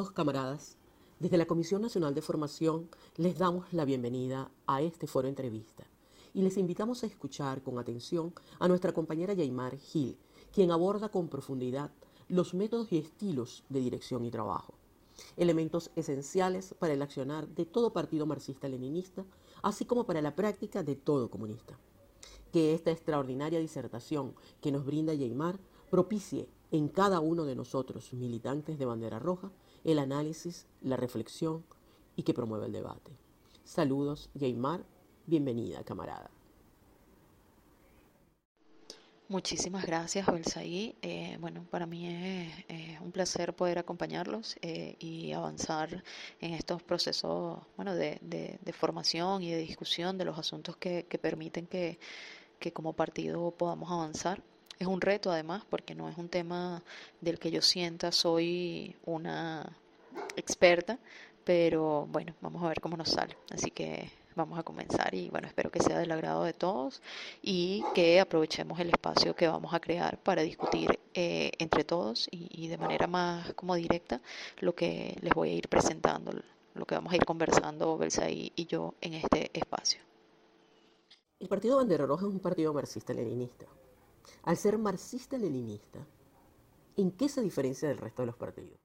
Estimados camaradas, desde la Comisión Nacional de Formación les damos la bienvenida a este foro entrevista y les invitamos a escuchar con atención a nuestra compañera Yaimar Gil, quien aborda con profundidad los métodos y estilos de dirección y trabajo, elementos esenciales para el accionar de todo partido marxista-leninista, así como para la práctica de todo comunista. Que esta extraordinaria disertación que nos brinda Yaimar propicie en cada uno de nosotros, militantes de bandera roja, el análisis, la reflexión y que promueva el debate. Saludos, Yaimar. Bienvenida, camarada. Muchísimas gracias, Belsaí. Eh, bueno, para mí es, un placer poder acompañarlos eh, y avanzar en estos procesos bueno, de, formación y de discusión de los asuntos que, permiten que como partido podamos avanzar. Es un reto además porque no es un tema del que yo sienta soy una experta, pero bueno, vamos a ver cómo nos sale. Así que vamos a comenzar y bueno, espero que sea del agrado de todos y que aprovechemos el espacio que vamos a crear para discutir eh, entre todos y, de manera más como directa lo que les voy a ir presentando, lo que vamos a ir conversando Belsa y, yo en este espacio. El Partido Bandera Roja es un partido marxista-leninista. Al ser marxista-leninista, ¿en qué se diferencia del resto de los partidos?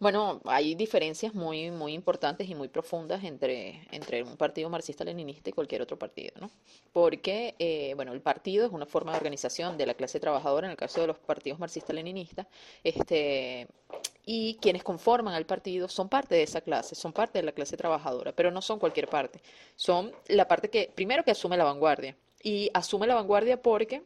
Bueno, hay diferencias muy, muy importantes y muy profundas entre, entre un partido marxista-leninista y cualquier otro partido, ¿no? Porque, eh, bueno, el partido es una forma de organización de la clase trabajadora, en el caso de los partidos marxista-leninistas, este, y quienes conforman al partido son parte de esa clase, son parte de la clase trabajadora, pero no son cualquier parte. Son la parte que, primero que asume la vanguardia, y asume la vanguardia porque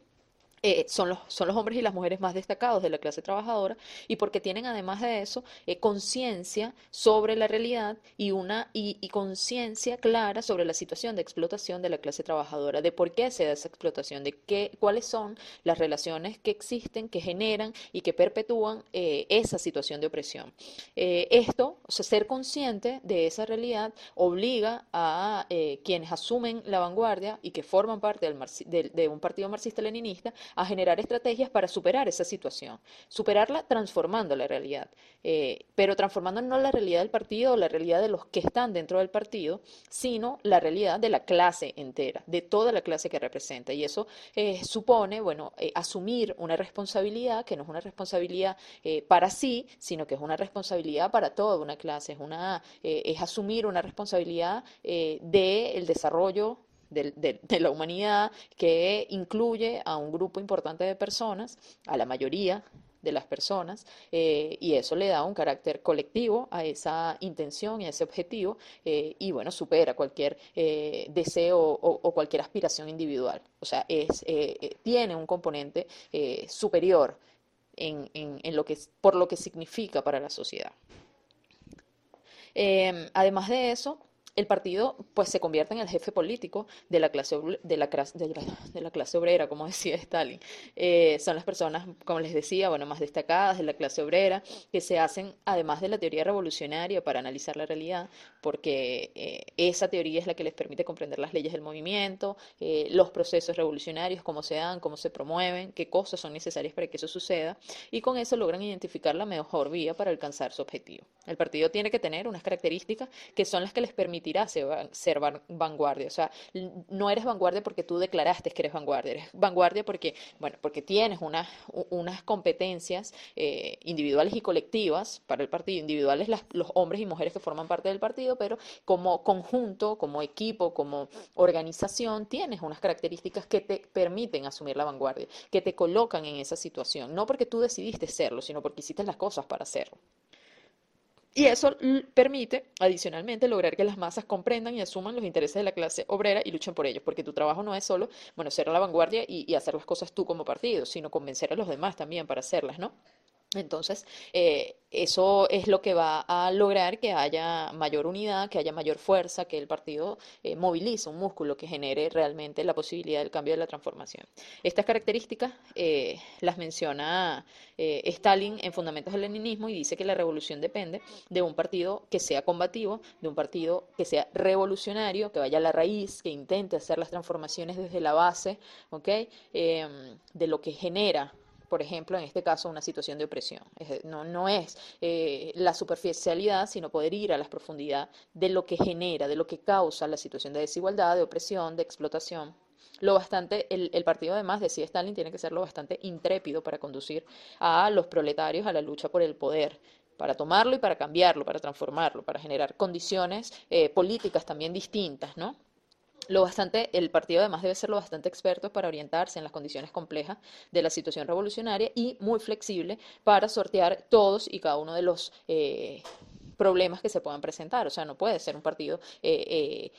eh, son, los, son los hombres y las mujeres más destacados de la clase trabajadora y porque tienen además de eso eh, conciencia sobre la realidad y una y, conciencia clara sobre la situación de explotación de la clase trabajadora, de por qué se da esa explotación, de qué, cuáles son las relaciones que existen, que generan y que perpetúan eh, esa situación de opresión. esto, o sea, ser consciente de esa realidad obliga a quienes asumen la vanguardia y que forman parte del, de un partido marxista-leninista a generar estrategias para superar esa situación, superarla transformando la realidad, eh, pero transformando no la realidad del partido o la realidad de los que están dentro del partido, sino la realidad de la clase entera, de toda la clase que representa. Y eso eh, supone, bueno, eh, asumir una responsabilidad que no es una responsabilidad para sí, sino que es una responsabilidad para toda una clase, es, una, es asumir una responsabilidad del desarrollo de, la humanidad que incluye a un grupo importante de personas, a la mayoría de las personas, eh, y eso le da un carácter colectivo a esa intención y a ese objetivo, eh, y bueno, supera cualquier eh, deseo o, cualquier aspiración individual. O sea, es, tiene un componente superior en, en, lo que, por lo que significa para la sociedad. además de eso, el partido pues se convierte en el jefe político de la clase, de la, de la, clase obrera, como decía Stalin. Eh, son las personas, como les decía, bueno, más destacadas de la clase obrera, que se hacen, además de la teoría revolucionaria, para analizar la realidad, porque eh, esa teoría es la que les permite comprender las leyes del movimiento, eh, los procesos revolucionarios, cómo se dan, cómo se promueven, qué cosas son necesarias para que eso suceda, y con eso logran identificar la mejor vía para alcanzar su objetivo. El partido tiene que tener unas características que son las que les permiten ser vanguardia. O sea, no eres vanguardia porque tú declaraste que eres vanguardia, eres vanguardia porque, bueno, porque tienes unas, competencias eh, individuales y colectivas para el partido, individuales los hombres y mujeres que forman parte del partido, pero como conjunto, como equipo, como organización, tienes unas características que te permiten asumir la vanguardia, que te colocan en esa situación, no porque tú decidiste serlo, sino porque hiciste las cosas para hacerlo. Y eso permite, adicionalmente, lograr que las masas comprendan y asuman los intereses de la clase obrera y luchen por ellos, porque tu trabajo no es solo, bueno, ser la vanguardia y, y hacer las cosas tú como partido, sino convencer a los demás también para hacerlas, ¿no? Entonces, eh, eso es lo que va a lograr que haya mayor unidad, que haya mayor fuerza, que el partido eh, movilice un músculo que genere realmente la posibilidad del cambio de la transformación. Estas características eh, las menciona Stalin en Fundamentos del Leninismo y dice que la revolución depende de un partido que sea combativo, de un partido que sea revolucionario, que vaya a la raíz, que intente hacer las transformaciones desde la base, ¿okay? Em, de lo que genera por ejemplo, en este caso, una situación de opresión. no, no es eh, la superficialidad, sino poder ir a la profundidad de lo que genera, de lo que causa la situación de desigualdad, de opresión, de explotación. Lo bastante, el, el partido además, decía Stalin, tiene que ser lo bastante intrépido para conducir a los proletarios a la lucha por el poder, para tomarlo y para cambiarlo, para transformarlo, para generar condiciones eh, políticas también distintas, ¿no? Lo bastante, el partido además debe ser lo bastante experto para orientarse en las condiciones complejas de la situación revolucionaria y muy flexible para sortear todos y cada uno de los eh, problemas que se puedan presentar. O sea, no puede ser un partido eh,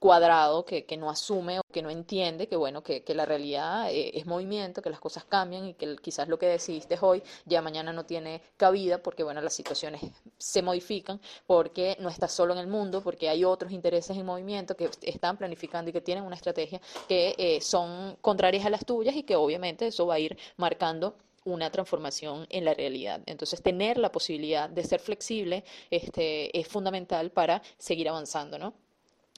cuadrado que, que, no asume o que no entiende que bueno que, la realidad eh, es movimiento que las cosas cambian y que quizás lo que decidiste hoy ya mañana no tiene cabida porque bueno las situaciones se modifican porque no estás solo en el mundo porque hay otros intereses en movimiento que están planificando y que tienen una estrategia que eh, son contrarias a las tuyas y que obviamente eso va a ir marcando una transformación en la realidad. Entonces, tener la posibilidad de ser flexible este, es fundamental para seguir avanzando, ¿no?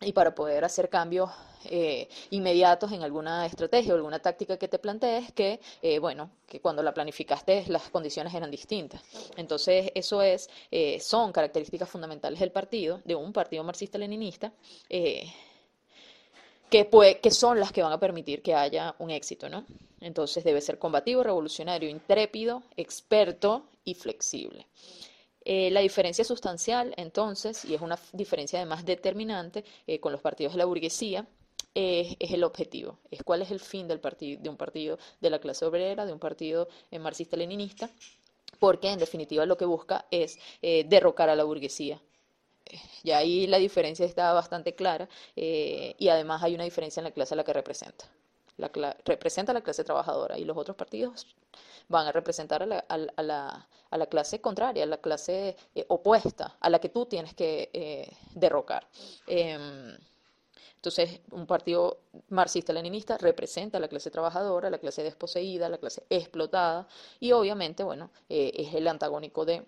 Y para poder hacer cambios eh, inmediatos en alguna estrategia o alguna táctica que te plantees que, eh, bueno, que cuando la planificaste las condiciones eran distintas. Entonces, eso es, eh, son características fundamentales del partido, de un partido marxista-leninista, que, que son las que van a permitir que haya un éxito, ¿no? Entonces, debe ser combativo, revolucionario, intrépido, experto y flexible. Eh, la diferencia sustancial, entonces, y es una diferencia además determinante eh, con los partidos de la burguesía, es el objetivo, es cuál es el fin del partido, de un partido de la clase obrera, de un partido eh, marxista-leninista, porque en definitiva lo que busca es derrocar a la burguesía. Y ahí la diferencia está bastante clara y además hay una diferencia en la clase a la que representa. La representa a la clase trabajadora y los otros partidos van a representar a la, a, la, a la clase contraria, a la clase eh, opuesta, a la que tú tienes que eh, derrocar. Em, entonces, un partido marxista-leninista representa a la clase trabajadora, a la clase desposeída, a la clase explotada, y obviamente, bueno, eh, es el antagónico de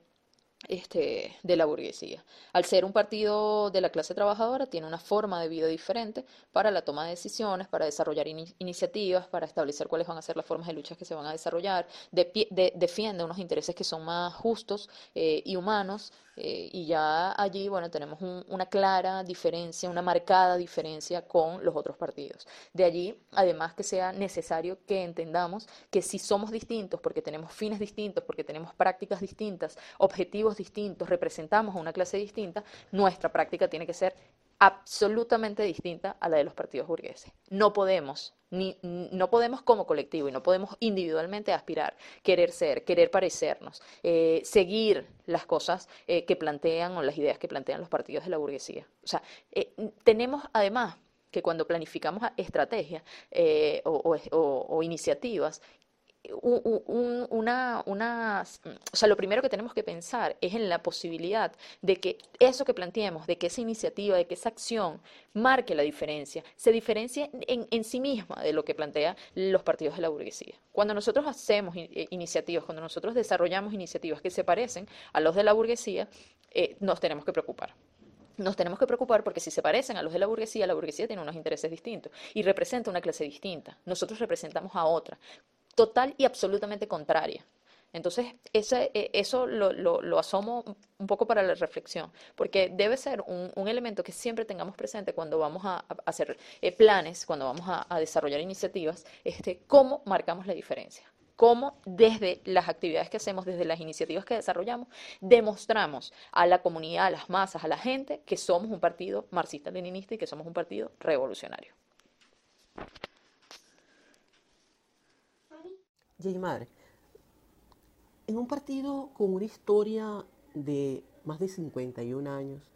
este, de la burguesía. Al ser un partido de la clase trabajadora, tiene una forma de vida diferente para la toma de decisiones, para desarrollar iniciativas, para establecer cuáles van a ser las formas de lucha que se van a desarrollar, defiende unos intereses que son más justos eh, y humanos, eh, y ya allí, bueno, tenemos una clara diferencia, una marcada diferencia con los otros partidos. De allí, además, que sea necesario que entendamos que si somos distintos, porque tenemos fines distintos, porque tenemos prácticas distintas, objetivos distintos, representamos a una clase distinta, nuestra práctica tiene que ser absolutamente distinta a la de los partidos burgueses. No podemos, ni, no podemos como colectivo y no podemos individualmente aspirar, querer ser, querer parecernos, eh, seguir las cosas eh, que plantean o las ideas que plantean los partidos de la burguesía. O sea, eh, tenemos además que cuando planificamos estrategias o, iniciativas, una, una, o sea, lo primero que tenemos que pensar es en la posibilidad de que eso que planteemos, de que esa iniciativa, de que esa acción marque la diferencia, se diferencie en, en sí misma de lo que plantean los partidos de la burguesía. Cuando nosotros hacemos eh, iniciativas, cuando nosotros desarrollamos iniciativas que se parecen a los de la burguesía, eh, nos tenemos que preocupar nos tenemos que preocupar porque si se parecen a los de la burguesía, la burguesía tiene unos intereses distintos y representa una clase distinta. Nosotros representamos a otra total y absolutamente contraria. Entonces, ese, e, eso lo, lo, asomo un poco para la reflexión, porque debe ser un, elemento que siempre tengamos presente cuando vamos a, hacer eh, planes, cuando vamos a, desarrollar iniciativas, este, cómo marcamos la diferencia cómo desde las actividades que hacemos, desde las iniciativas que desarrollamos, demostramos a la comunidad, a las masas, a la gente, que somos un partido marxista-leninista y que somos un partido revolucionario. Madre, en un partido con una historia de más de 51 años,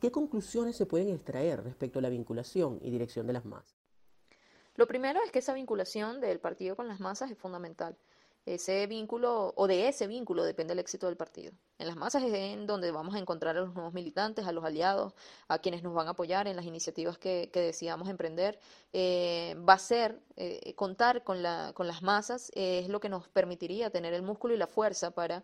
¿qué conclusiones se pueden extraer respecto a la vinculación y dirección de las masas? Lo primero es que esa vinculación del partido con las masas es fundamental ese vínculo o de ese vínculo depende el éxito del partido. En las masas es en donde vamos a encontrar a los nuevos militantes, a los aliados, a quienes nos van a apoyar en las iniciativas que, que decidamos emprender. Eh, va a ser eh, contar con, la, con las masas, eh, es lo que nos permitiría tener el músculo y la fuerza para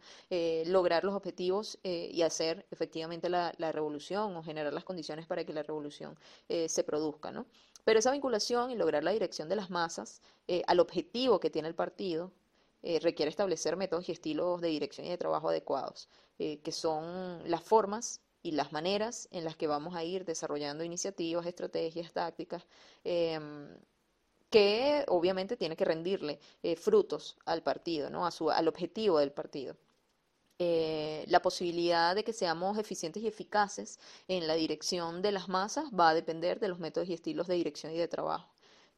lograr los objetivos y hacer efectivamente la, la, revolución o generar las condiciones para que la revolución se produzca. ¿no? Pero esa vinculación y lograr la dirección de las masas al objetivo que tiene el partido, requiere establecer métodos y estilos de dirección y de trabajo adecuados, que son las formas y las maneras en las que vamos a ir desarrollando iniciativas, estrategias, tácticas, em, que obviamente tiene que rendirle eh, frutos al partido, ¿no? a su, al objetivo del partido. Eh, la posibilidad de que seamos eficientes y eficaces en la dirección de las masas va a depender de los métodos y estilos de dirección y de trabajo.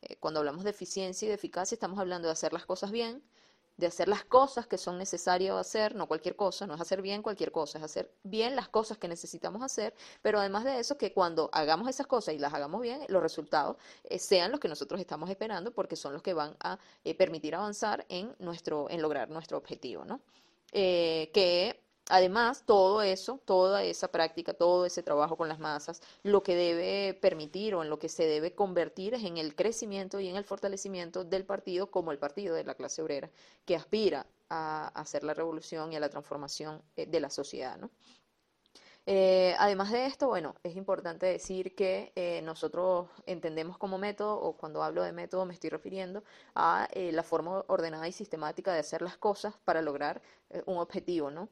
Eh, cuando hablamos de eficiencia y de eficacia, estamos hablando de hacer las cosas bien, de hacer las cosas que son necesarias hacer, no cualquier cosa, no es hacer bien cualquier cosa, es hacer bien las cosas que necesitamos hacer, pero además de eso, que cuando hagamos esas cosas y las hagamos bien, los resultados eh, sean los que nosotros estamos esperando, porque son los que van a eh, permitir avanzar en, nuestro, en lograr nuestro objetivo, ¿no? Eh, que Además, todo eso, toda esa práctica, todo ese trabajo con las masas, lo que debe permitir o en lo que se debe convertir es en el crecimiento y en el fortalecimiento del partido como el partido de la clase obrera, que aspira a hacer la revolución y a la transformación eh, de la sociedad. ¿no? Eh, además de esto, bueno, es importante decir que eh, nosotros entendemos como método, o cuando hablo de método me estoy refiriendo a eh, la forma ordenada y sistemática de hacer las cosas para lograr un objetivo, ¿no?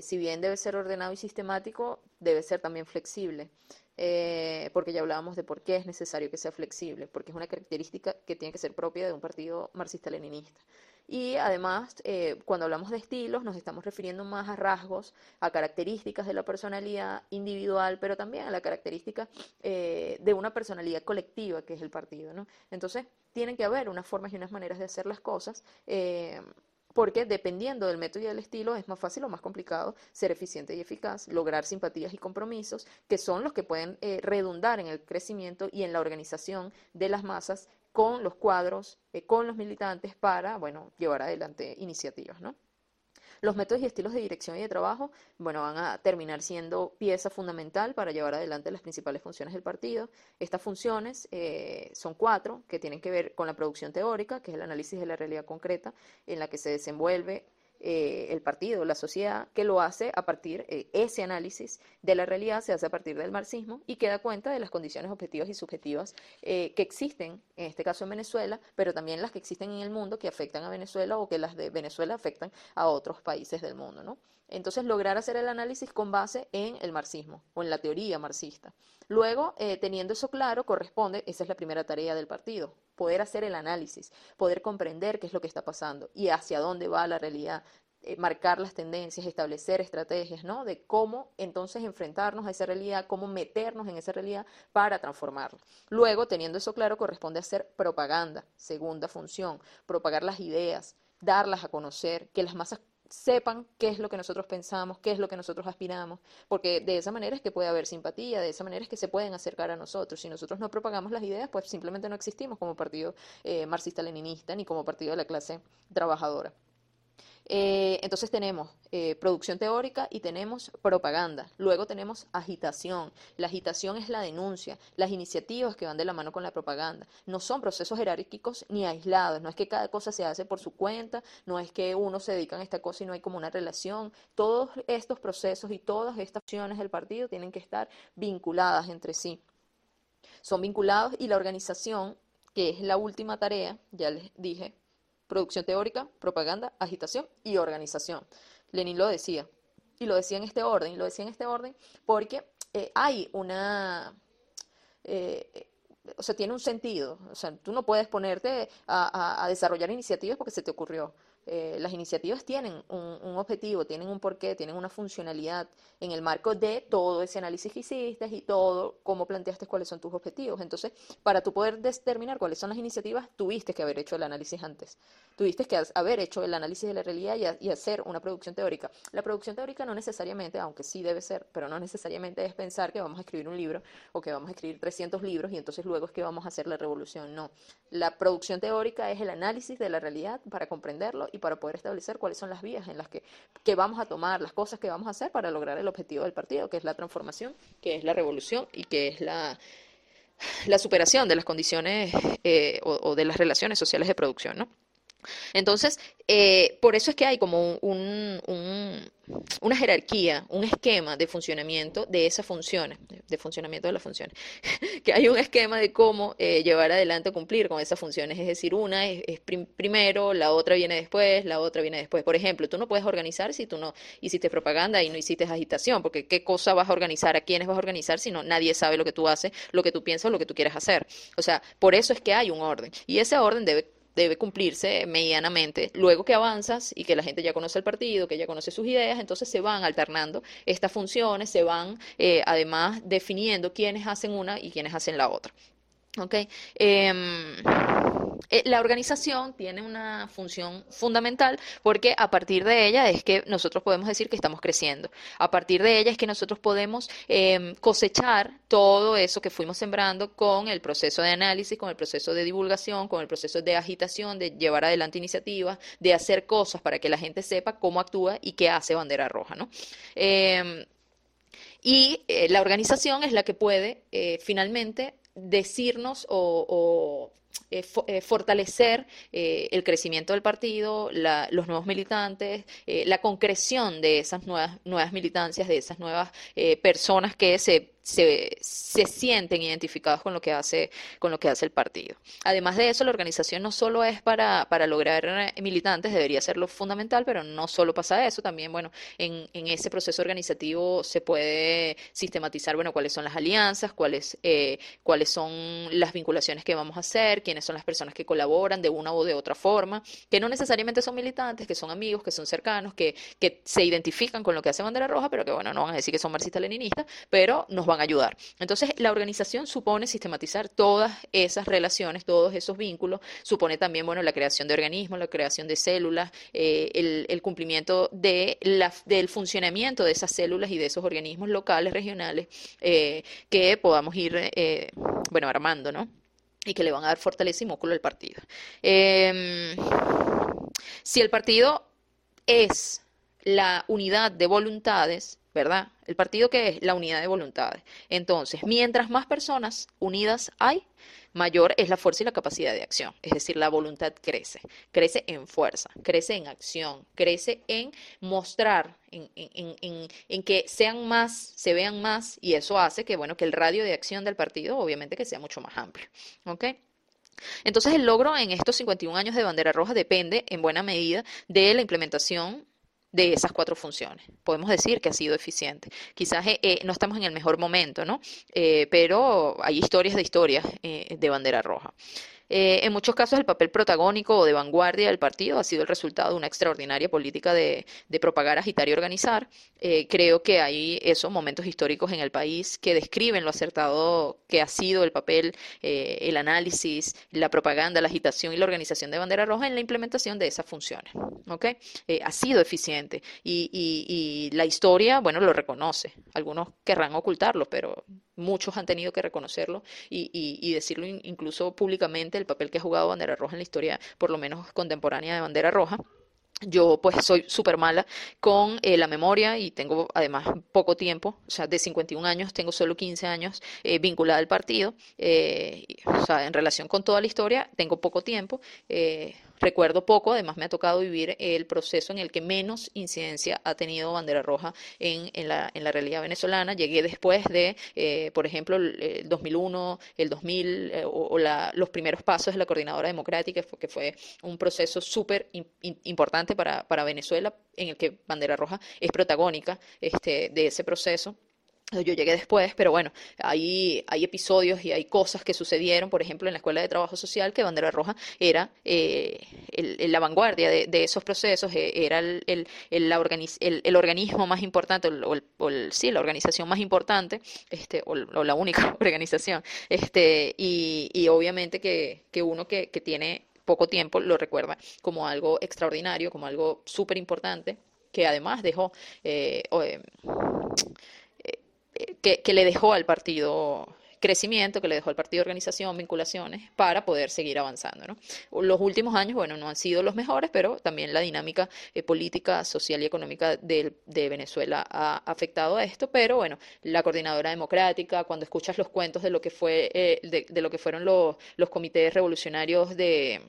si bien debe ser ordenado y sistemático, debe ser también flexible. porque ya hablábamos de por qué es necesario que sea flexible, porque es una característica que tiene que ser propia de un partido marxista-leninista. Y además, eh, cuando hablamos de estilos, nos estamos refiriendo más a rasgos, a características de la personalidad individual, pero también a la característica eh, de una personalidad colectiva que es el partido. ¿no? Entonces, tienen que haber unas formas y unas maneras de hacer las cosas. Eh, porque dependiendo del método y del estilo es más fácil o más complicado ser eficiente y eficaz, lograr simpatías y compromisos, que son los que pueden redundar en el crecimiento y en la organización de las masas con los cuadros, eh, con los militantes para, bueno, llevar adelante iniciativas, ¿no? Los métodos y estilos de dirección y de trabajo, bueno, van a terminar siendo pieza fundamental para llevar adelante las principales funciones del partido. Estas funciones eh, son cuatro, que tienen que ver con la producción teórica, que es el análisis de la realidad concreta, en la que se desenvuelve eh, el partido, la sociedad, que lo hace a partir, eh, ese análisis de la realidad se hace a partir del marxismo y que da cuenta de las condiciones objetivas y subjetivas eh, que existen, en este caso en Venezuela, pero también las que existen en el mundo que afectan a Venezuela o que las de Venezuela afectan a otros países del mundo, ¿no? Entonces, lograr hacer el análisis con base en el marxismo o en la teoría marxista. Luego, eh, teniendo eso claro, corresponde, esa es la primera tarea del partido, poder hacer el análisis, poder comprender qué es lo que está pasando y hacia dónde va la realidad, eh, marcar las tendencias, establecer estrategias, ¿no? De cómo entonces enfrentarnos a esa realidad, cómo meternos en esa realidad para transformarla. Luego, teniendo eso claro, corresponde hacer propaganda, segunda función, propagar las ideas, darlas a conocer, que las masas sepan qué es lo que nosotros pensamos, qué es lo que nosotros aspiramos, porque de esa manera es que puede haber simpatía, de esa manera es que se pueden acercar a nosotros. Si nosotros no propagamos las ideas, pues simplemente no existimos como partido eh, marxista-leninista ni como partido de la clase trabajadora. Eh, entonces tenemos eh, producción teórica y tenemos propaganda. Luego tenemos agitación. La agitación es la denuncia, las iniciativas que van de la mano con la propaganda. No son procesos jerárquicos ni aislados. No es que cada cosa se hace por su cuenta, no es que uno se dedica a esta cosa y no hay como una relación. Todos estos procesos y todas estas acciones del partido tienen que estar vinculadas entre sí. Son vinculados y la organización, que es la última tarea, ya les dije, producción teórica, propaganda, agitación y organización. Lenin lo decía. Y lo decía en este orden, lo decía en este orden porque eh, hay una... Eh, o sea, tiene un sentido. O sea, tú no puedes ponerte a desarrollar iniciativas porque se te ocurrió. Eh, las iniciativas tienen un, objetivo, tienen un porqué, tienen una funcionalidad en el marco de todo ese análisis que hiciste y todo cómo planteaste cuáles son tus objetivos. Entonces, para tú poder determinar cuáles son las iniciativas, tuviste que haber hecho el análisis antes. Tuviste que haber hecho el análisis de la realidad y, hacer una producción teórica. La producción teórica no necesariamente, aunque sí debe ser, pero no necesariamente es pensar que vamos a escribir un libro o que vamos a escribir 300 libros y entonces luego es que vamos a hacer la revolución. No. La producción teórica es el análisis de la realidad para comprenderlo y para poder establecer cuáles son las vías en las que, vamos a tomar, las cosas que vamos a hacer para lograr el objetivo del partido, que es la transformación, que es la revolución y que es la, la superación de las condiciones eh, o, de las relaciones sociales de producción, ¿no? Entonces, eh, por eso es que hay como un, una jerarquía, un esquema de funcionamiento de esas funciones, de funcionamiento de las funciones, que hay un esquema de cómo eh, llevar adelante cumplir con esas funciones, es decir, una es, primero, la otra viene después, la otra viene después. Por ejemplo, tú no puedes organizar si tú no hiciste propaganda y no hiciste agitación, porque qué cosa vas a organizar, a quiénes vas a organizar si no nadie sabe lo que tú haces, lo que tú piensas, lo que tú quieres hacer. O sea, por eso es que hay un orden y ese orden debe debe cumplirse medianamente. Luego que avanzas y que la gente ya conoce el partido, que ya conoce sus ideas, entonces se van alternando estas funciones, se van eh, además definiendo quiénes hacen una y quiénes hacen la otra. Okay. Em, eh, la organización tiene una función fundamental porque a partir de ella es que nosotros podemos decir que estamos creciendo. A partir de ella es que nosotros podemos em, cosechar todo eso que fuimos sembrando con el proceso de análisis, con el proceso de divulgación, con el proceso de agitación, de llevar adelante iniciativas, de hacer cosas para que la gente sepa cómo actúa y qué hace Bandera Roja. ¿no? Em, y eh, la organización es la que puede eh, finalmente decirnos o, eh, eh, fortalecer eh, el crecimiento del partido, los nuevos militantes, la concreción de esas nuevas, nuevas militancias, de esas nuevas personas que se se, se, sienten identificados con lo que hace con lo que hace el partido. Además de eso, la organización no solo es para, para lograr eh, militantes, debería ser lo fundamental, pero no solo pasa eso, también, bueno, en, en ese proceso organizativo se puede sistematizar, bueno, cuáles son las alianzas, cuáles, eh, cuáles son las vinculaciones que vamos a hacer, quiénes son las personas que colaboran de una o de otra forma, que no necesariamente son militantes, que son amigos, que son cercanos, que, que se identifican con lo que hace Bandera Roja, pero que, bueno, no van a decir que son marxistas-leninistas, pero nos van a ayudar. Entonces, la organización supone sistematizar todas esas relaciones, todos esos vínculos, supone también, bueno, la creación de organismos, la creación de células, eh, el, cumplimiento de la, del funcionamiento de esas células y de esos organismos locales, regionales, eh, que podamos ir, eh, bueno, armando, ¿no? Y que le van a dar fortaleza al partido. Em, si el partido es la unidad de voluntades, ¿verdad? El partido que es la unidad de voluntades. Entonces, mientras más personas unidas hay, mayor es la fuerza y la capacidad de acción. Es decir, la voluntad crece, crece en fuerza, crece en acción, crece en mostrar, en, que sean más, se vean más, y eso hace que, bueno, que el radio de acción del partido, obviamente, que sea mucho más amplio. ¿Ok? Entonces, el logro en estos 51 años de bandera roja depende en buena medida de la implementación de esas cuatro funciones. Podemos decir que ha sido eficiente. Quizás eh, eh, no estamos en el mejor momento, ¿no? Eh, pero hay historias de historias de bandera roja. Eh, en muchos casos el papel protagónico o de vanguardia del partido ha sido el resultado de una extraordinaria política de, propagar, agitar y organizar. Eh, creo que hay esos momentos históricos en el país que describen lo acertado que ha sido el papel, eh, el análisis, la propaganda, la agitación y la organización de bandera roja en la implementación de esas funciones. ¿okay? ha sido eficiente y, y la historia, bueno, lo reconoce. Algunos querrán ocultarlo, pero muchos han tenido que reconocerlo y, decirlo incluso públicamente, el papel que ha jugado Bandera Roja en la historia, por lo menos contemporánea de Bandera Roja. Yo pues soy súper mala con eh, la memoria y tengo además poco tiempo, o sea, de 51 años tengo solo 15 años eh, vinculada al partido, eh, o sea, en relación con toda la historia tengo poco tiempo. Recuerdo poco, además me ha tocado vivir el proceso en el que menos incidencia ha tenido bandera roja en, la, realidad venezolana. Llegué después de, eh, por ejemplo, el, 2001, el 2000 eh, o, la, los primeros pasos de la Coordinadora Democrática, que fue un proceso súper importante para, para Venezuela, en el que bandera roja es protagónica este, de ese proceso. Yo llegué después, pero bueno, hay, hay episodios y hay cosas que sucedieron, por ejemplo, en la Escuela de Trabajo Social, que Bandera Roja era eh, la vanguardia de, esos procesos, eh, era el, el, el, organismo más importante, o, el, sí, la organización más importante, este, o, la única organización, este, y, y obviamente que, que uno que, que tiene poco tiempo lo recuerda como algo extraordinario, como algo súper importante, que además dejó... Eh, que, le dejó al partido crecimiento, que le dejó al partido organización, vinculaciones, para poder seguir avanzando. ¿no? Los últimos años, bueno, no han sido los mejores, pero también la dinámica eh, política, social y económica de, Venezuela ha afectado a esto, pero bueno, la coordinadora democrática, cuando escuchas los cuentos de lo que fue, eh, de, lo que fueron los comités revolucionarios de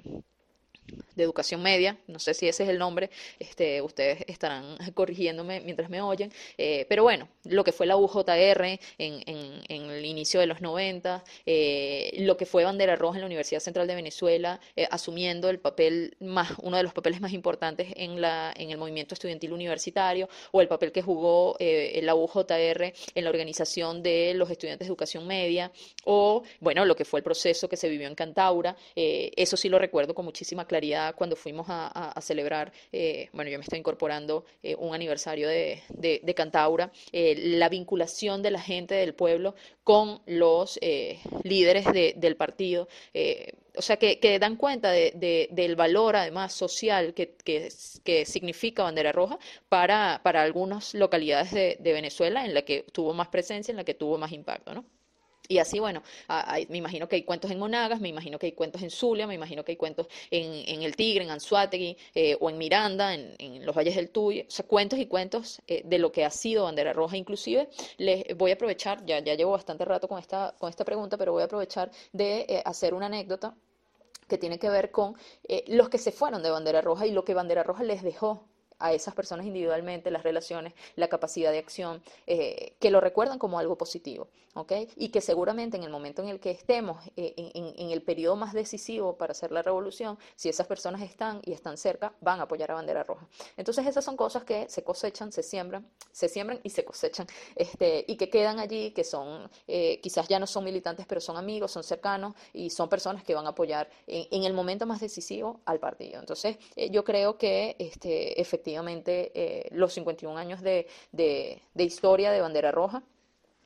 de educación media, no sé si ese es el nombre, este, ustedes estarán corrigiéndome mientras me oyen, eh, pero bueno, lo que fue la UJR en, en, en el inicio de los 90, eh, lo que fue Bandera Roja en la Universidad Central de Venezuela, eh, asumiendo el papel más, uno de los papeles más importantes en, la, en el movimiento estudiantil universitario, o el papel que jugó la UJR en la organización de los estudiantes de educación media, o bueno, lo que fue el proceso que se vivió en Cantaura, eso sí lo recuerdo con muchísima claridad cuando fuimos a, celebrar, eh, bueno, yo me estoy incorporando eh, un aniversario de, Cantaura, eh, la vinculación de la gente del pueblo con los líderes del partido o sea, que, dan cuenta del valor además social que, que, significa Bandera Roja para, para algunas localidades de, de, Venezuela en la que tuvo más presencia, en la que tuvo más impacto, ¿no? Y así, bueno, me imagino que hay cuentos en Monagas, me imagino que hay cuentos en Zulia, me imagino que hay cuentos en, El Tigre, en Anzuategui eh, o en Miranda, en, los Valles del Tuy, o sea, cuentos y cuentos eh, de lo que ha sido Bandera Roja. Inclusive, les voy a aprovechar, ya, ya llevo bastante rato con esta, con esta pregunta, pero voy a aprovechar de eh, hacer una anécdota que tiene que ver con los que se fueron de Bandera Roja y lo que Bandera Roja les dejó a esas personas individualmente, las relaciones, la capacidad de acción, eh, que lo recuerdan como algo positivo, ¿ok? Y que seguramente en el momento en el que estemos, eh, en, el periodo más decisivo para hacer la revolución, si esas personas están y están cerca, van a apoyar a Bandera Roja. Entonces esas son cosas que se cosechan, se siembran, se siembran y se cosechan, este, y que quedan allí, que son, eh, quizás ya no son militantes, pero son amigos, son cercanos y son personas que van a apoyar en, el momento más decisivo al partido. Entonces yo creo que este, efectivamente, efectivamente eh, los 51 años de, historia de Bandera Roja.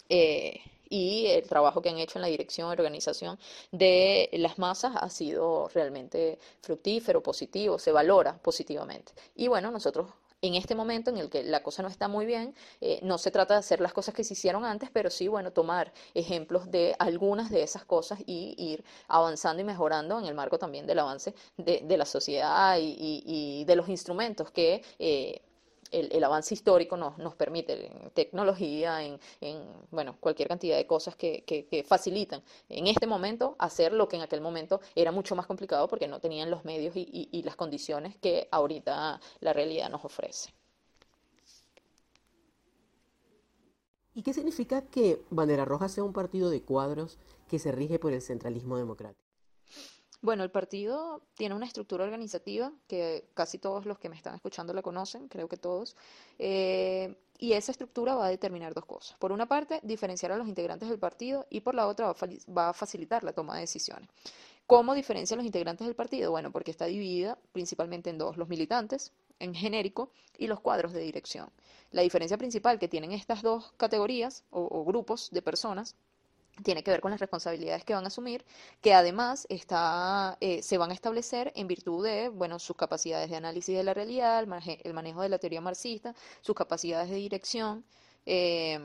Eh, y el trabajo que han hecho en la dirección y organización de las masas ha sido realmente fructífero, positivo, se valora positivamente. Y bueno, nosotros en este momento en el que la cosa no está muy bien, eh, no se trata de hacer las cosas que se hicieron antes, pero sí, bueno, tomar ejemplos de algunas de esas cosas y ir avanzando y mejorando en el marco también del avance de, la sociedad y, de los instrumentos que eh, el, avance histórico nos, nos permite en tecnología, en, bueno, cualquier cantidad de cosas que, que, facilitan en este momento hacer lo que en aquel momento era mucho más complicado porque no tenían los medios y, y las condiciones que ahorita la realidad nos ofrece. ¿Y qué significa que Bandera Roja sea un partido de cuadros que se rige por el centralismo democrático? Bueno, el partido tiene una estructura organizativa que casi todos los que me están escuchando la conocen, creo que todos, eh, y esa estructura va a determinar dos cosas. Por una parte, diferenciar a los integrantes del partido y por la otra va a facilitar la toma de decisiones. ¿Cómo diferencia a los integrantes del partido? Bueno, porque está dividida principalmente en dos, los militantes, en genérico, y los cuadros de dirección. La diferencia principal que tienen estas dos categorías o grupos de personas tiene que ver con las responsabilidades que van a asumir, que además está, eh, se van a establecer en virtud de bueno, sus capacidades de análisis de la realidad, el, manejo de la teoría marxista, sus capacidades de dirección. Eh,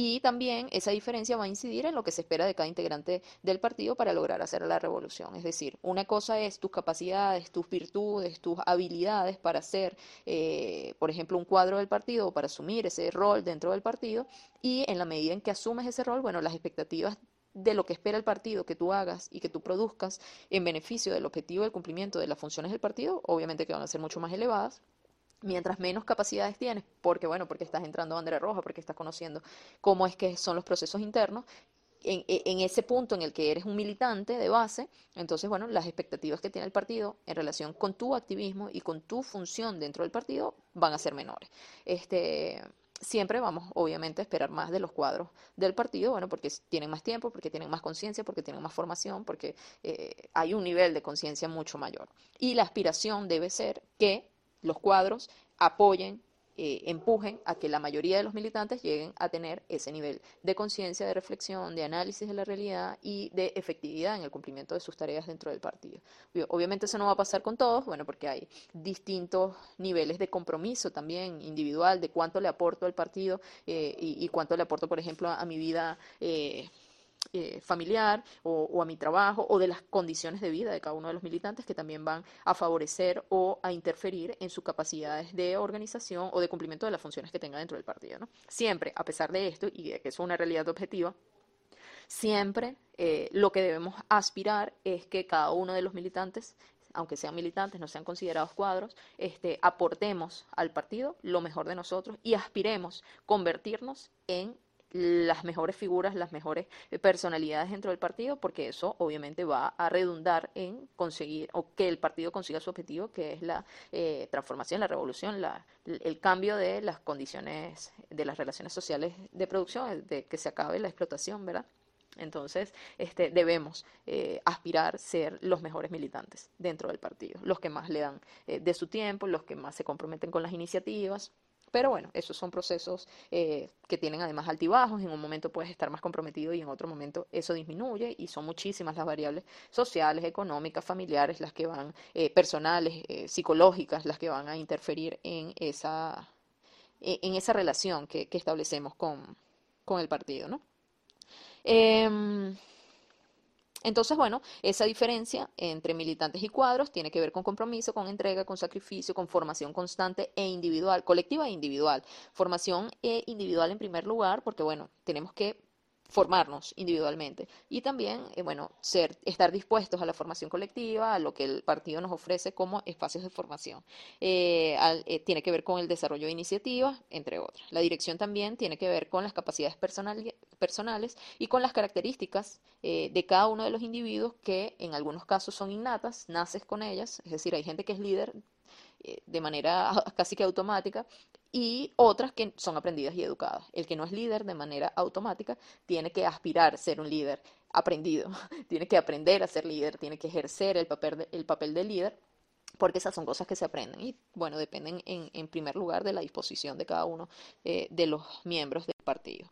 y también esa diferencia va a incidir en lo que se espera de cada integrante del partido para lograr hacer la revolución. Es decir, una cosa es tus capacidades, tus virtudes, tus habilidades para hacer, eh, por ejemplo, un cuadro del partido o para asumir ese rol dentro del partido. Y en la medida en que asumes ese rol, bueno, las expectativas de lo que espera el partido que tú hagas y que tú produzcas en beneficio del objetivo del cumplimiento de las funciones del partido, obviamente que van a ser mucho más elevadas mientras menos capacidades tienes, porque bueno, porque estás entrando a bandera roja, porque estás conociendo cómo es que son los procesos internos, en, en, ese punto en el que eres un militante de base, entonces, bueno, las expectativas que tiene el partido en relación con tu activismo y con tu función dentro del partido van a ser menores. Este, siempre vamos, obviamente, a esperar más de los cuadros del partido, bueno, porque tienen más tiempo, porque tienen más conciencia, porque tienen más formación, porque eh, hay un nivel de conciencia mucho mayor. Y la aspiración debe ser que los cuadros apoyen, eh, empujen a que la mayoría de los militantes lleguen a tener ese nivel de conciencia, de reflexión, de análisis de la realidad y de efectividad en el cumplimiento de sus tareas dentro del partido. Obviamente eso no va a pasar con todos, bueno, porque hay distintos niveles de compromiso también individual de cuánto le aporto al partido eh, y, cuánto le aporto, por ejemplo, a, mi vida. Eh, eh, familiar o, a mi trabajo o de las condiciones de vida de cada uno de los militantes que también van a favorecer o a interferir en sus capacidades de organización o de cumplimiento de las funciones que tenga dentro del partido. ¿no? Siempre, a pesar de esto y de que es una realidad objetiva, siempre eh, lo que debemos aspirar es que cada uno de los militantes aunque sean militantes, no sean considerados cuadros, este, aportemos al partido lo mejor de nosotros y aspiremos convertirnos en las mejores figuras, las mejores eh, personalidades dentro del partido, porque eso obviamente va a redundar en conseguir o que el partido consiga su objetivo, que es la eh, transformación, la revolución, la, el cambio de las condiciones de las relaciones sociales de producción, de que se acabe la explotación, ¿verdad? Entonces, este, debemos eh, aspirar ser los mejores militantes dentro del partido, los que más le dan de su tiempo, los que más se comprometen con las iniciativas. Pero bueno, esos son procesos eh, que tienen además altibajos. En un momento puedes estar más comprometido y en otro momento eso disminuye y son muchísimas las variables sociales, económicas, familiares, las que van, eh, personales, eh, psicológicas, las que van a interferir en esa, e, en esa relación que, que establecemos con, con, el partido, ¿no? Entonces, bueno, esa diferencia entre militantes y cuadros tiene que ver con compromiso, con entrega, con sacrificio, con formación constante e individual, colectiva e individual. Formación e individual en primer lugar, porque bueno, tenemos que formarnos individualmente y también, eh, bueno, ser, estar dispuestos a la formación colectiva, a lo que el partido nos ofrece como espacios de formación. Eh, eh, tiene que ver con el desarrollo de iniciativas, entre otras. La dirección también tiene que ver con las capacidades personales y con las características de cada uno de los individuos que en algunos casos son innatas, naces con ellas, es decir, hay gente que es líder de manera casi que automática y otras que son aprendidas y educadas. El que no es líder de manera automática tiene que aspirar a ser un líder aprendido, tiene que aprender a ser líder, tiene que ejercer el papel de, el papel de líder, porque esas son cosas que se aprenden y, bueno, dependen en, en primer lugar de la disposición de cada uno eh, de los miembros del partido.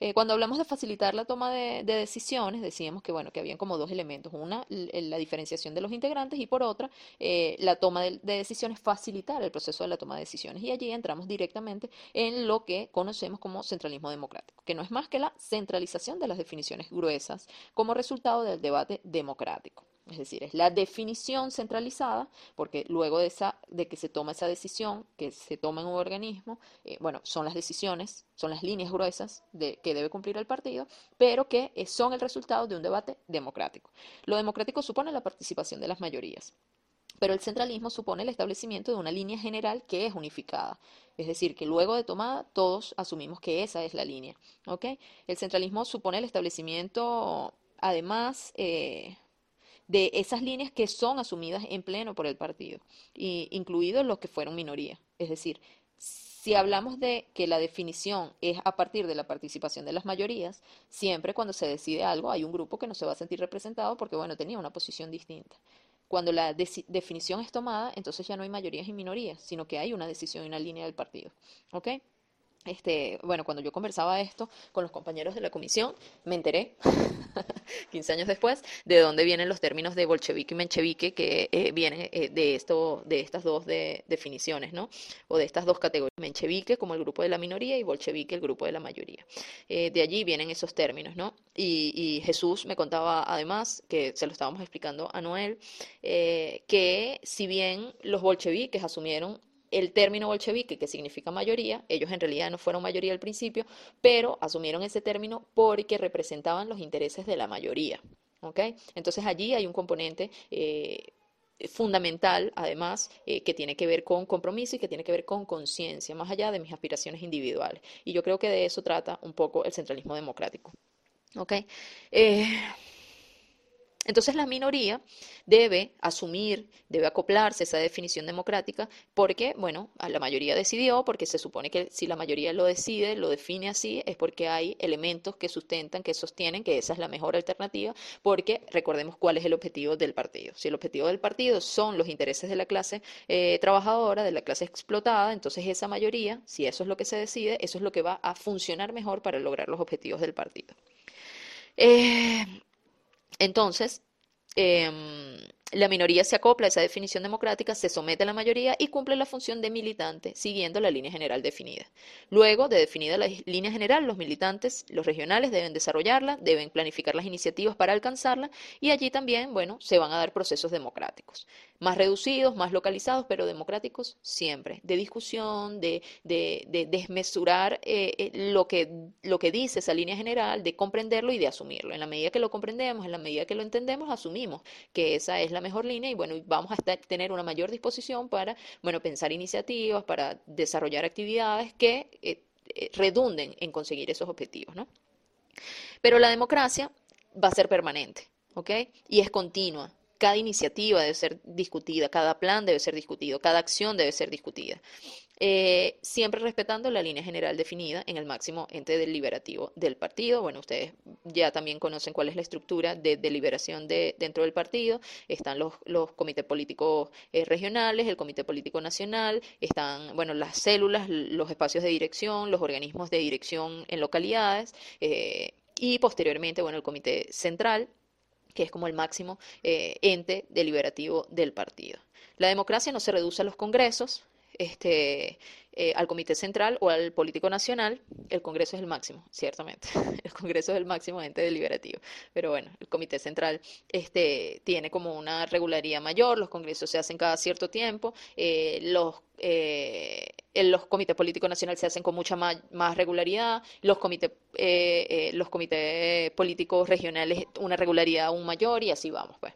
Eh, cuando hablamos de facilitar la toma de, decisiones, decíamos que, bueno, que habían como dos elementos. Una, la diferenciación de los integrantes y por otra, eh, la toma de, decisiones, facilitar el proceso de la toma de decisiones. Y allí entramos directamente en lo que conocemos como centralismo democrático, que no es más que la centralización de las definiciones gruesas como resultado del debate democrático. Es decir, es la definición centralizada, porque luego de, esa, de que se toma esa decisión, que se toma en un organismo, eh, bueno, son las decisiones, son las líneas gruesas de, que debe cumplir el partido, pero que eh, son el resultado de un debate democrático. Lo democrático supone la participación de las mayorías. Pero el centralismo supone el establecimiento de una línea general que es unificada. Es decir, que luego de tomada todos asumimos que esa es la línea. El centralismo supone el establecimiento, además, eh, de esas líneas que son asumidas en pleno por el partido, incluidos los que fueron minoría. Es decir, si hablamos de que la definición es a partir de la participación de las mayorías, siempre cuando se decide algo hay un grupo que no se va a sentir representado porque, bueno, tenía una posición distinta. Cuando la definición es tomada, entonces ya no hay mayorías y minorías, sino que hay una decisión y una línea del partido. ¿Ok? Este, bueno, cuando yo conversaba esto con los compañeros de la comisión, me enteré, 15 años después, de dónde vienen los términos de bolchevique y menchevique, que eh, vienen eh, de, esto, de estas dos definiciones, ¿no? O de estas dos categorías, menchevique como el grupo de la minoría y bolchevique el grupo de la mayoría. Eh, de allí vienen esos términos, ¿no? Y, y, Jesús me contaba además, que se lo estábamos explicando a Noel, que si bien los bolcheviques asumieron el término bolchevique, que significa mayoría, ellos en realidad no fueron mayoría al principio, pero asumieron ese término porque representaban los intereses de la mayoría. Entonces allí hay un componente eh, fundamental, además, eh, que tiene que ver con compromiso y que tiene que ver con conciencia, más allá de mis aspiraciones individuales. Y yo creo que de eso trata un poco el centralismo democrático. ¿okay? Eh, entonces la minoría debe asumir, debe acoplarse a esa definición democrática porque, bueno, la mayoría decidió, porque se supone que si la mayoría lo decide, lo define así, es porque hay elementos que sustentan, que sostienen que esa es la mejor alternativa, porque recordemos cuál es el objetivo del partido. Si el objetivo del partido son los intereses de la clase eh, trabajadora, de la clase explotada, entonces esa mayoría, si eso es lo que se decide, eso es lo que va a funcionar mejor para lograr los objetivos del partido. Eh, entonces, em, la minoría se acopla a esa definición democrática, se somete a la mayoría y cumple la función de militante siguiendo la línea general definida. Luego de definida la línea general, los militantes, los regionales deben desarrollarla, deben planificar las iniciativas para alcanzarla y allí también, bueno, se van a dar procesos democráticos. Más reducidos, más localizados, pero democráticos siempre, de discusión, de, de, de desmesurar eh, eh, lo, que, dice esa línea general, de comprenderlo y de asumirlo. En la medida que lo comprendemos, en la medida que lo entendemos, asumimos que esa es la mejor línea y bueno, vamos a tener una mayor disposición para, bueno, pensar iniciativas, para desarrollar actividades que eh, redunden en conseguir esos objetivos, ¿no? Pero la democracia va a ser permanente, ¿ok? Y es continua. Cada iniciativa debe ser discutida, cada plan debe ser discutido, cada acción debe ser discutida. Eh, siempre respetando la línea general definida en el máximo ente deliberativo del partido. Bueno, ustedes ya también conocen cuál es la estructura de deliberación de, dentro del partido. Están los, los comités políticos eh, regionales, el comité político nacional, están, bueno, las células, los espacios de dirección, los organismos de dirección en localidades. Eh, y posteriormente, bueno, el comité central, que es como el máximo eh, ente deliberativo del partido. La democracia no se reduce a los congresos, este, eh, al Comité Central o al Político Nacional, el Congreso es el máximo, ciertamente. El Congreso es el máximo ente deliberativo. Pero bueno, el Comité Central este, tiene como una regularidad mayor, los congresos se hacen cada cierto tiempo, eh, los los comités políticos nacionales se hacen con mucha más, regularidad, los comités, los comités políticos regionales una regularidad aún mayor y así vamos, pues.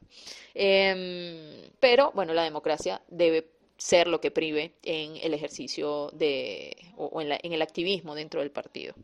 Em, pero bueno, la democracia debe ser lo que prive en el ejercicio de, o, en, en el activismo dentro del partido.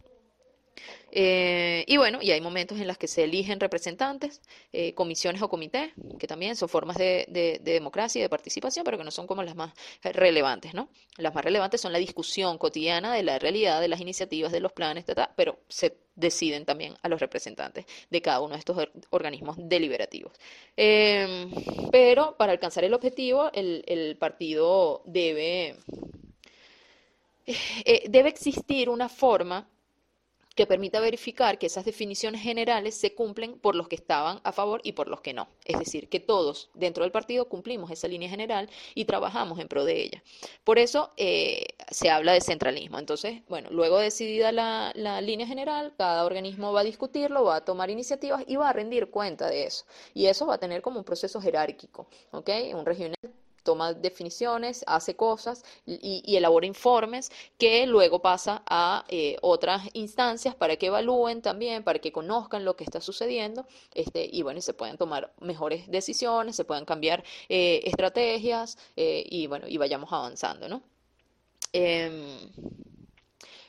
Eh, y bueno, y hay momentos en los que se eligen representantes, eh, comisiones o comités, que también son formas de, democracia y de participación, pero que no son como las más relevantes, ¿no? Las más relevantes son la discusión cotidiana de la realidad, de las iniciativas, de los planes, pero se deciden también a los representantes de cada uno de estos organismos deliberativos. Em, pero para alcanzar el objetivo, el, el partido debe, eh, debe existir una forma que permita verificar que esas definiciones generales se cumplen por los que estaban a favor y por los que no. Es decir, que todos dentro del partido cumplimos esa línea general y trabajamos en pro de ella. Por eso eh, se habla de centralismo. Entonces, bueno, luego decidida la, la línea general, cada organismo va a discutirlo, va a tomar iniciativas y va a rendir cuenta de eso. Y eso va a tener como un proceso jerárquico, ¿ok? Un regional toma definiciones, hace cosas y, elabora informes que luego pasa a eh, otras instancias para que evalúen también, para que conozcan lo que está sucediendo este, y bueno, se puedan tomar mejores decisiones, se puedan cambiar eh, estrategias eh, y bueno, y vayamos avanzando, ¿no?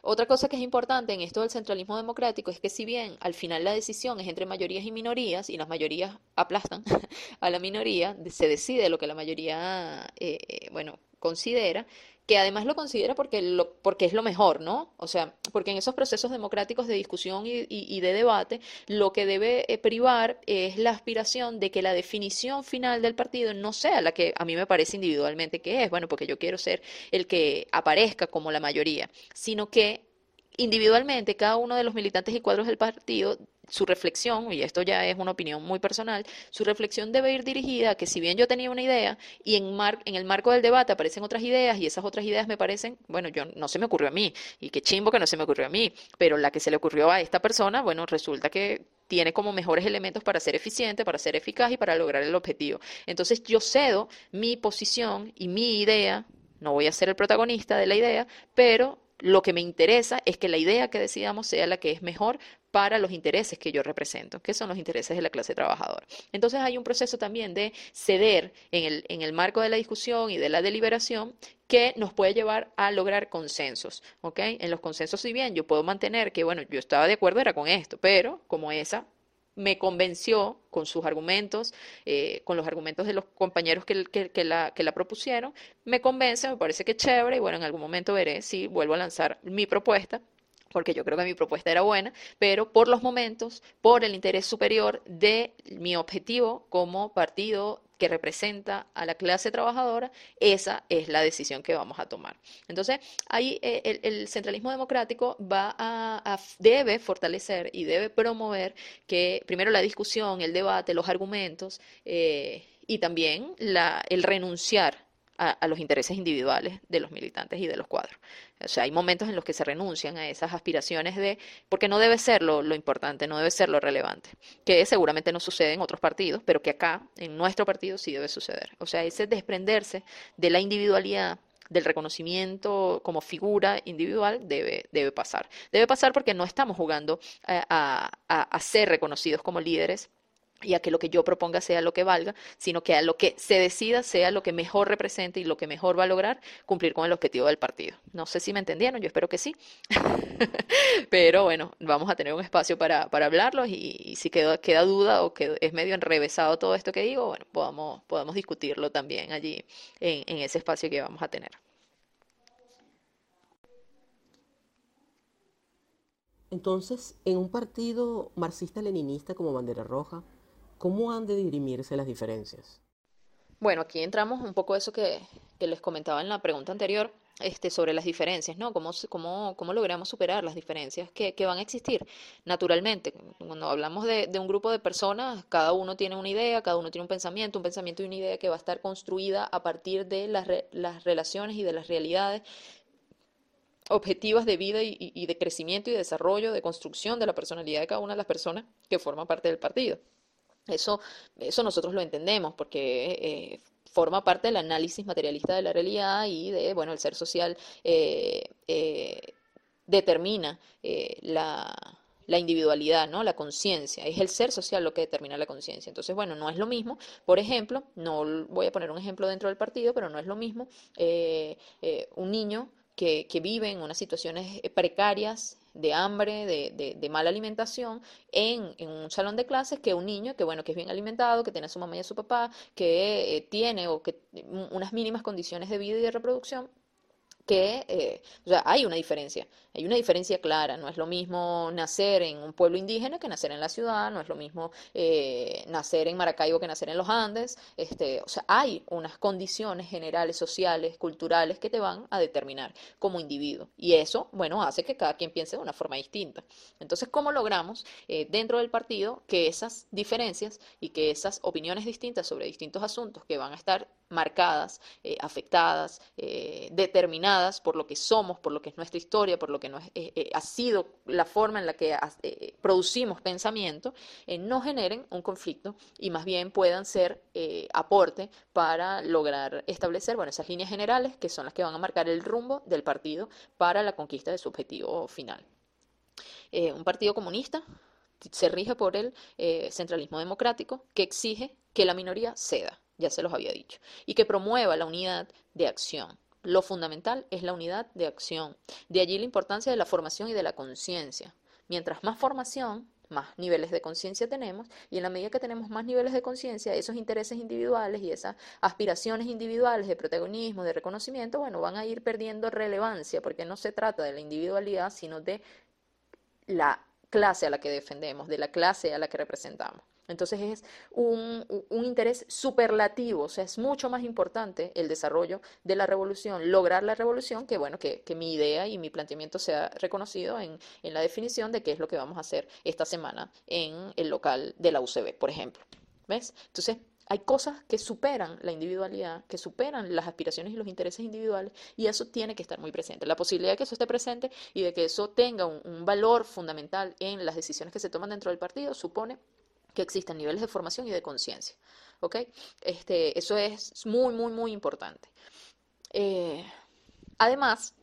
Otra cosa que es importante en esto del centralismo democrático es que si bien al final la decisión es entre mayorías y minorías y las mayorías aplastan a la minoría, se decide lo que la mayoría, eh, eh, bueno, considera, que además lo considera porque, lo, porque es lo mejor, ¿no? O sea, porque en esos procesos democráticos de discusión y, de debate, lo que debe eh, privar es la aspiración de que la definición final del partido no sea la que a mí me parece individualmente que es, bueno, porque yo quiero ser el que aparezca como la mayoría, sino que individualmente cada uno de los militantes y cuadros del partido su reflexión, y esto ya es una opinión muy personal, su reflexión debe ir dirigida a que si bien yo tenía una idea y en, mar, en el marco del debate aparecen otras ideas y esas otras ideas me parecen, bueno, yo no se me ocurrió a mí y qué chimbo que no se me ocurrió a mí, pero la que se le ocurrió a esta persona, bueno, resulta que tiene como mejores elementos para ser eficiente, para ser eficaz y para lograr el objetivo. Entonces yo cedo mi posición y mi idea, no voy a ser el protagonista de la idea, pero lo que me interesa es que la idea que decidamos sea la que es mejor para los intereses que yo represento, que son los intereses de la clase trabajadora. Entonces hay un proceso también de ceder en el, en el marco de la discusión y de la deliberación que nos puede llevar a lograr consensos, ¿ok? En los consensos, si bien yo puedo mantener que, bueno, yo estaba de acuerdo era con esto, pero como esa me convenció con sus argumentos, eh, con los argumentos de los compañeros que, que, la, que la propusieron, me convence, me parece que es chévere y bueno, en algún momento veré si vuelvo a lanzar mi propuesta porque yo creo que mi propuesta era buena, pero por los momentos, por el interés superior de mi objetivo como partido que representa a la clase trabajadora, esa es la decisión que vamos a tomar. Entonces, ahí eh, el, centralismo democrático va a, debe fortalecer y debe promover que primero la discusión, el debate, los argumentos eh, y también la, el renunciar a, los intereses individuales de los militantes y de los cuadros. O sea, hay momentos en los que se renuncian a esas aspiraciones de, porque no debe ser lo, importante, no debe ser lo relevante, que seguramente no sucede en otros partidos, pero que acá, en nuestro partido, sí debe suceder. O sea, ese desprenderse de la individualidad del reconocimiento como figura individual debe, debe pasar. Debe pasar porque no estamos jugando a ser reconocidos como líderes y a que lo que yo proponga sea lo que valga, sino que a lo que se decida sea lo que mejor represente y lo que mejor va a lograr cumplir con el objetivo del partido. No sé si me entendieron, yo espero que sí. Pero bueno, vamos a tener un espacio para, para hablarlo y, si queda, queda duda o que es medio enrevesado todo esto que digo, bueno, podamos, podamos discutirlo también allí en, en ese espacio que vamos a tener. Entonces, en un partido marxista-leninista como Bandera Roja, ¿Cómo han de dirimirse las diferencias? Bueno, aquí entramos un poco a eso que, les comentaba en la pregunta anterior, este, sobre las diferencias, ¿no? ¿Cómo, cómo, logramos superar las diferencias que, van a existir naturalmente? Cuando hablamos de, un grupo de personas, cada uno tiene una idea, cada uno tiene un pensamiento, un pensamiento y una idea que va a estar construida a partir de las, las relaciones y de las realidades objetivas de vida y, y de crecimiento y desarrollo, de construcción de la personalidad de cada una de las personas que forman parte del partido. Eso, eso nosotros lo entendemos porque eh, forma parte del análisis materialista de la realidad y de, bueno, el ser social eh, eh, determina la, la individualidad, ¿no? La conciencia. Es el ser social lo que determina la conciencia. Entonces, bueno, no es lo mismo. Por ejemplo, no voy a poner un ejemplo dentro del partido, pero no es lo mismo un niño que, que, vive en unas situaciones precarias de hambre, de, de, mala alimentación en, en, un salón de clases que un niño que, bueno, que es bien alimentado, que tiene a su mamá y a su papá, que eh, tiene o que unas mínimas condiciones de vida y de reproducción que eh, hay una diferencia, hay una diferencia clara, no es lo mismo nacer en un pueblo indígena que nacer en la ciudad, no es lo mismo eh, nacer en Maracaibo que nacer en los Andes, este, o sea, hay unas condiciones generales, sociales, culturales que te van a determinar como individuo. Y eso, bueno, hace que cada quien piense de una forma distinta. Entonces, ¿cómo logramos eh, dentro del partido que esas diferencias y que esas opiniones distintas sobre distintos asuntos que van a estar marcadas, afectadas, determinadas, por lo que somos, por lo que es nuestra historia, por lo que eh, eh, ha sido la forma en la que eh, producimos pensamiento, no generen un conflicto y más bien puedan ser aporte para lograr establecer bueno, esas líneas generales que son las que van a marcar el rumbo del partido para la conquista de su objetivo final. un partido comunista se rige por el centralismo democrático que exige que la minoría ceda, ya se los había dicho, y que promueva la unidad de acción lo fundamental es la unidad de acción. De allí la importancia de la formación y de la conciencia. Mientras más formación, más niveles de conciencia tenemos y en la medida que tenemos más niveles de conciencia, esos intereses individuales y esas aspiraciones individuales de protagonismo, de reconocimiento, bueno, van a ir perdiendo relevancia porque no se trata de la individualidad, sino de la clase a la que defendemos, de la clase a la que representamos. Entonces es un, interés superlativo, o sea, es mucho más importante el desarrollo de la revolución, lograr la revolución, que bueno, que, mi idea y mi planteamiento sea reconocido en, la definición de qué es lo que vamos a hacer esta semana en el local de la UCB, por ejemplo. ¿Ves? Entonces, hay cosas que superan la individualidad, que superan las aspiraciones y los intereses individuales, y eso tiene que estar muy presente. La posibilidad de que eso esté presente y de que eso tenga un valor fundamental en las decisiones que se toman dentro del partido supone que existan niveles de formación y de conciencia. ¿Ok? Este, eso es muy, muy, muy importante. Eh, además,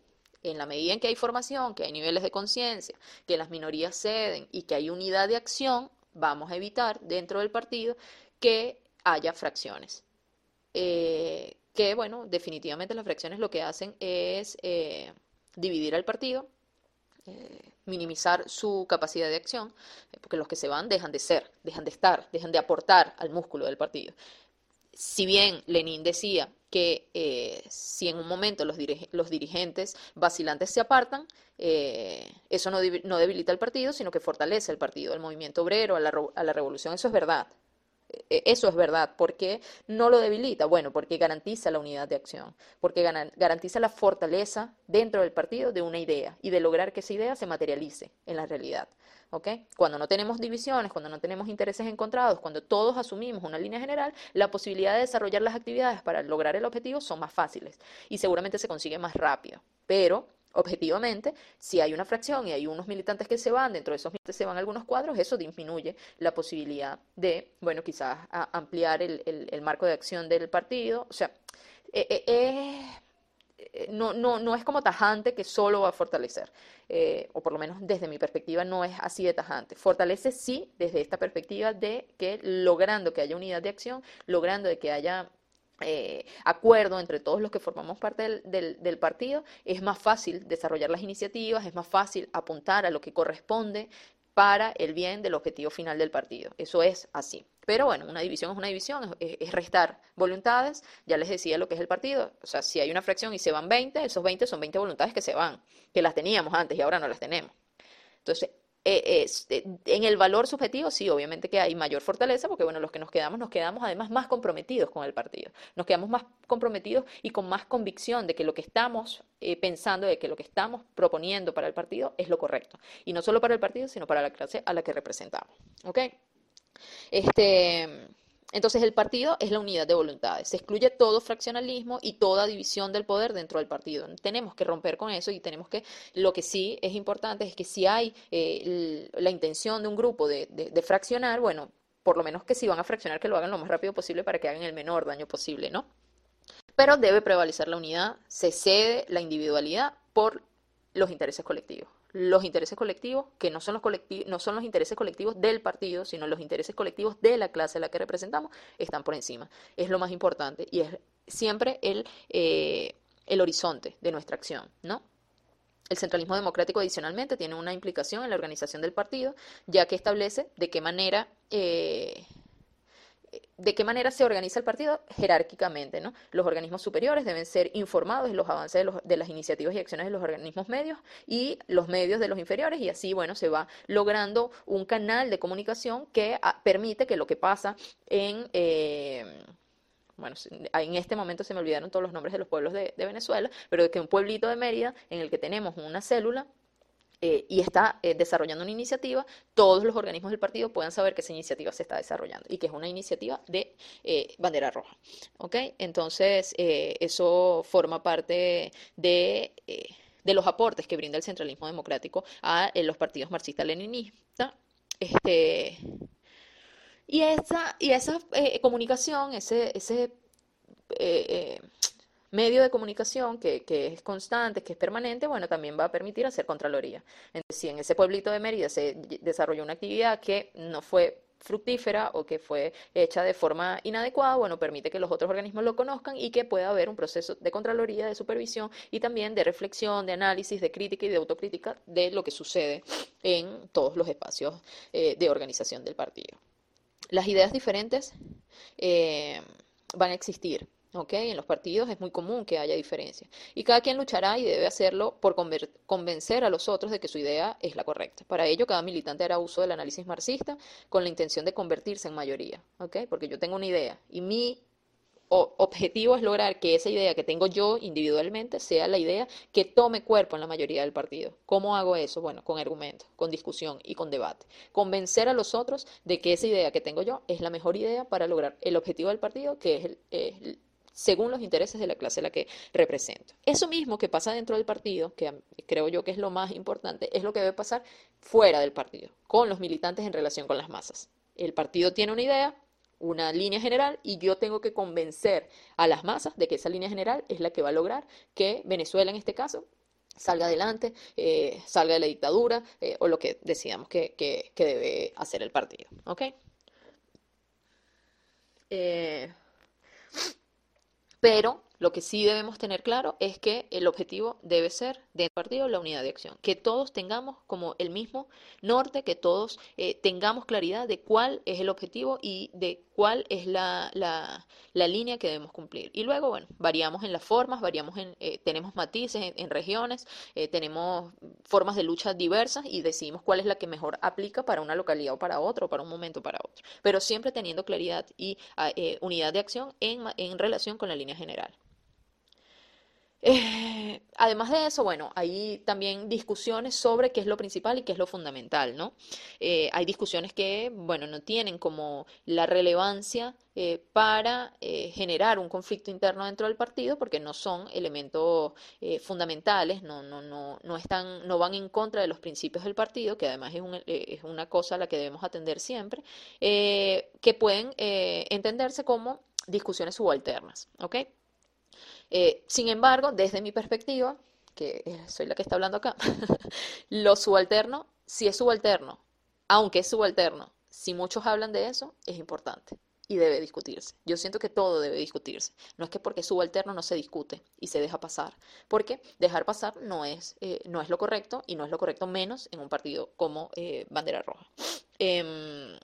en la medida en que hay formación, que hay niveles de conciencia, que las minorías ceden y que hay unidad de acción, vamos a evitar dentro del partido que haya fracciones. Eh, que, bueno, definitivamente las fracciones lo que hacen es eh, dividir al partido, minimizar su capacidad de acción, eh, porque los que se van dejan de ser, dejan de estar, dejan de aportar al músculo del partido. Si bien Lenin decía que eh, si en un momento los, dirigentes vacilantes se apartan, eh, eso no, debilita el partido, sino que fortalece el partido, el movimiento obrero, a la, a la revolución, eso es verdad. E, eso es verdad. ¿Por qué no lo debilita? Bueno, porque garantiza la unidad de acción, porque garantiza la fortaleza dentro del partido de una idea y de lograr que esa idea se materialice en la realidad. Cuando no tenemos divisiones, cuando no tenemos intereses encontrados, cuando todos asumimos una línea general, la posibilidad de desarrollar las actividades para lograr el objetivo son más fáciles y seguramente se consigue más rápido. Pero objetivamente, si hay una fracción y hay unos militantes que se van, dentro de esos militantes se van algunos cuadros, eso disminuye la posibilidad de, bueno, quizás ampliar el, marco de acción del partido. O sea, eh, eh, eh, no, no, no es como tajante que solo va a fortalecer, o por lo menos desde mi perspectiva no es así de tajante. Fortalece sí desde esta perspectiva de que logrando que haya unidad de acción, logrando de que haya eh, acuerdo entre todos los que formamos parte del, del, partido, es más fácil desarrollar las iniciativas, es más fácil apuntar a lo que corresponde para el bien del objetivo final del partido. Eso es así. Pero bueno, una división es una división, es, restar voluntades. Ya les decía lo que es el partido. O sea, si hay una fracción y se van 20, esos 20 son 20 voluntades que se van, que las teníamos antes y ahora no las tenemos. Entonces, eh, eh, en el valor subjetivo, sí, obviamente que hay mayor fortaleza, porque bueno, los que nos quedamos, nos quedamos además más comprometidos con el partido. Nos quedamos más comprometidos y con más convicción de que lo que estamos eh, pensando, de que lo que estamos proponiendo para el partido es lo correcto. Y no solo para el partido, sino para la clase a la que representamos. ¿Ok? Este, entonces el partido es la unidad de voluntades. Se excluye todo fraccionalismo y toda división del poder dentro del partido. Tenemos que romper con eso y tenemos que, lo que sí es importante es que si hay eh, la intención de un grupo de, de, fraccionar, bueno, por lo menos que si van a fraccionar, que lo hagan lo más rápido posible para que hagan el menor daño posible, ¿no? Pero debe prevalecer la unidad, se cede la individualidad por los intereses colectivos los intereses colectivos, que no son los, colectivos, no son los intereses colectivos del partido, sino los intereses colectivos de la clase a la que representamos, están por encima. Es lo más importante y es siempre el, eh, el horizonte de nuestra acción, ¿no? El centralismo democrático adicionalmente tiene una implicación en la organización del partido, ya que establece de qué manera eh, de qué manera se organiza el partido jerárquicamente. ¿no? Los organismos superiores deben ser informados de los avances de, las iniciativas y acciones de los organismos medios y los medios de los inferiores y así bueno, se va logrando un canal de comunicación que ah, permite que lo que pasa en... Eh, bueno, en este momento se me olvidaron todos los nombres de los pueblos de, de Venezuela, pero que un pueblito de Mérida en el que tenemos una célula eh, y está eh, desarrollando una iniciativa, todos los organismos del partido puedan saber que esa iniciativa se está desarrollando y que es una iniciativa de eh, bandera roja. ¿Ok? Entonces, eso forma parte de, de, los aportes que brinda el centralismo democrático a los partidos marxistas-leninistas. Este, y esa, y esa comunicación, ese, ese medio de comunicación que, es constante, que es permanente, bueno, también va a permitir hacer Contraloría. Entonces, si en ese pueblito de Mérida se desarrolló una actividad que no fue fructífera o que fue hecha de forma inadecuada, bueno, permite que los otros organismos lo conozcan y que pueda haber un proceso de Contraloría, de supervisión y también de reflexión, de análisis, de crítica y de autocrítica de lo que sucede en todos los espacios eh, de organización del partido. Las ideas diferentes eh, van a existir, en los partidos es muy común que haya diferencias. Y cada quien luchará y debe hacerlo por convencer a los otros de que su idea es la correcta. Para ello, cada militante hará uso del análisis marxista con la intención de convertirse en mayoría. Porque yo tengo una idea y mi objetivo es lograr que esa idea que tengo yo individualmente sea la idea que tome cuerpo en la mayoría del partido. ¿Cómo hago eso? Bueno, con argumentos, con discusión y con debate. Convencer a los otros de que esa idea que tengo yo es la mejor idea para lograr el objetivo del partido, que es el, según los intereses de la clase a la que represento. Eso mismo que pasa dentro del partido, que creo yo que es lo más importante, es lo que debe pasar fuera del partido, con los militantes en relación con las masas. El partido tiene una idea, una línea general y yo tengo que convencer a las masas de que esa línea general es la que va a lograr que Venezuela en este caso salga adelante, eh, salga de la dictadura eh, o lo que decidamos que, que, debe hacer el partido. ¿Ok? Eh, pero Lo que sí debemos tener claro es que el objetivo debe ser del partido la unidad de acción, que todos tengamos como el mismo norte, que todos eh, tengamos claridad de cuál es el objetivo y de cuál es la, la, línea que debemos cumplir. Y luego, bueno, variamos en las formas, variamos en, eh, tenemos matices en, regiones, eh, tenemos formas de lucha diversas y decidimos cuál es la que mejor aplica para una localidad o para otra, o para un momento o para otro. Pero siempre teniendo claridad y ah, unidad de acción en, en relación con la línea general. Eh, además de eso, bueno, hay también discusiones sobre qué es lo principal y qué es lo fundamental, ¿no? Eh, hay discusiones que, bueno, no tienen como la relevancia eh, para generar un conflicto interno dentro del partido porque no son elementos fundamentales, no, no, no, no, están, no van en contra de los principios del partido, que además es, es una cosa a la que debemos atender siempre, que pueden entenderse como discusiones subalternas, ¿ok? Eh, sin embargo, desde mi perspectiva, que eh, soy la que está hablando acá, lo subalterno, si es subalterno, aunque es subalterno, si muchos hablan de eso, es importante y debe discutirse. Yo siento que todo debe discutirse. No es que porque es subalterno no se discute y se deja pasar, porque dejar pasar no es, eh, no es lo correcto y no es lo correcto menos en un partido como Bandera Roja. Em,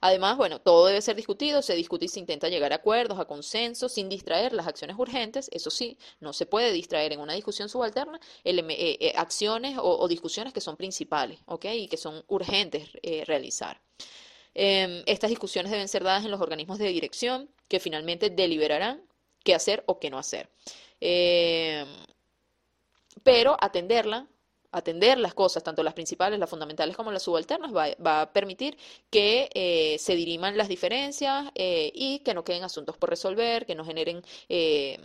Además, bueno, todo debe ser discutido, se discute y se intenta llegar a acuerdos, a consensos, sin distraer las acciones urgentes. Eso sí, no se puede distraer en una discusión subalterna eh, eh, acciones o, discusiones que son principales, ¿ok? Y que son urgentes eh, realizar. Em, estas discusiones deben ser dadas en los organismos de dirección que finalmente deliberarán qué hacer o qué no hacer. Em, pero atenderla atender las cosas, tanto las principales, las fundamentales como las subalternas, va, a permitir que eh, se diriman las diferencias eh, y que no queden asuntos por resolver, que no generen eh,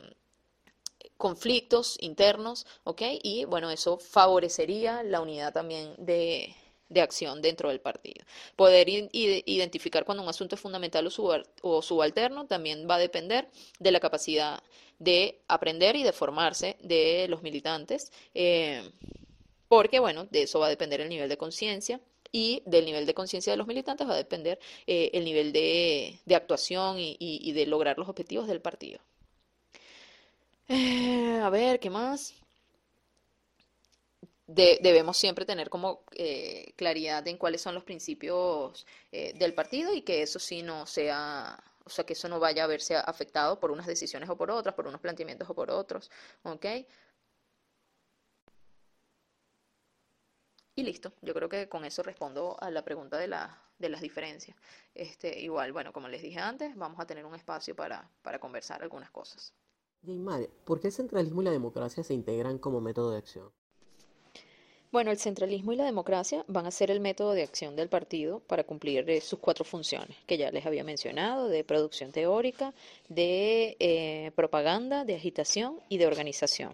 conflictos internos, ¿ok? Y bueno, eso favorecería la unidad también de, acción dentro del partido. Poder identificar cuando un asunto es fundamental o, subalterno también va a depender de la capacidad de aprender y de formarse de los militantes porque bueno, de eso va a depender el nivel de conciencia y del nivel de conciencia de los militantes va a depender eh, el nivel de, actuación y, de lograr los objetivos del partido. Eh, a ver, ¿qué más? debemos siempre tener como eh, claridad en cuáles son los principios del partido y que eso sí no sea, o sea, que eso no vaya a verse afectado por unas decisiones o por otras, por unos planteamientos o por otros, ¿ok? Y listo, yo creo que con eso respondo a la pregunta de, la, de las diferencias. Este, igual, bueno, como les dije antes, vamos a tener un espacio para, para conversar algunas cosas. Neymar, ¿por qué el centralismo y la democracia se integran como método de acción? Bueno, el centralismo y la democracia van a ser el método de acción del partido para cumplir eh, sus cuatro funciones, que ya les había mencionado, de producción teórica, de eh, propaganda, de agitación y de organización,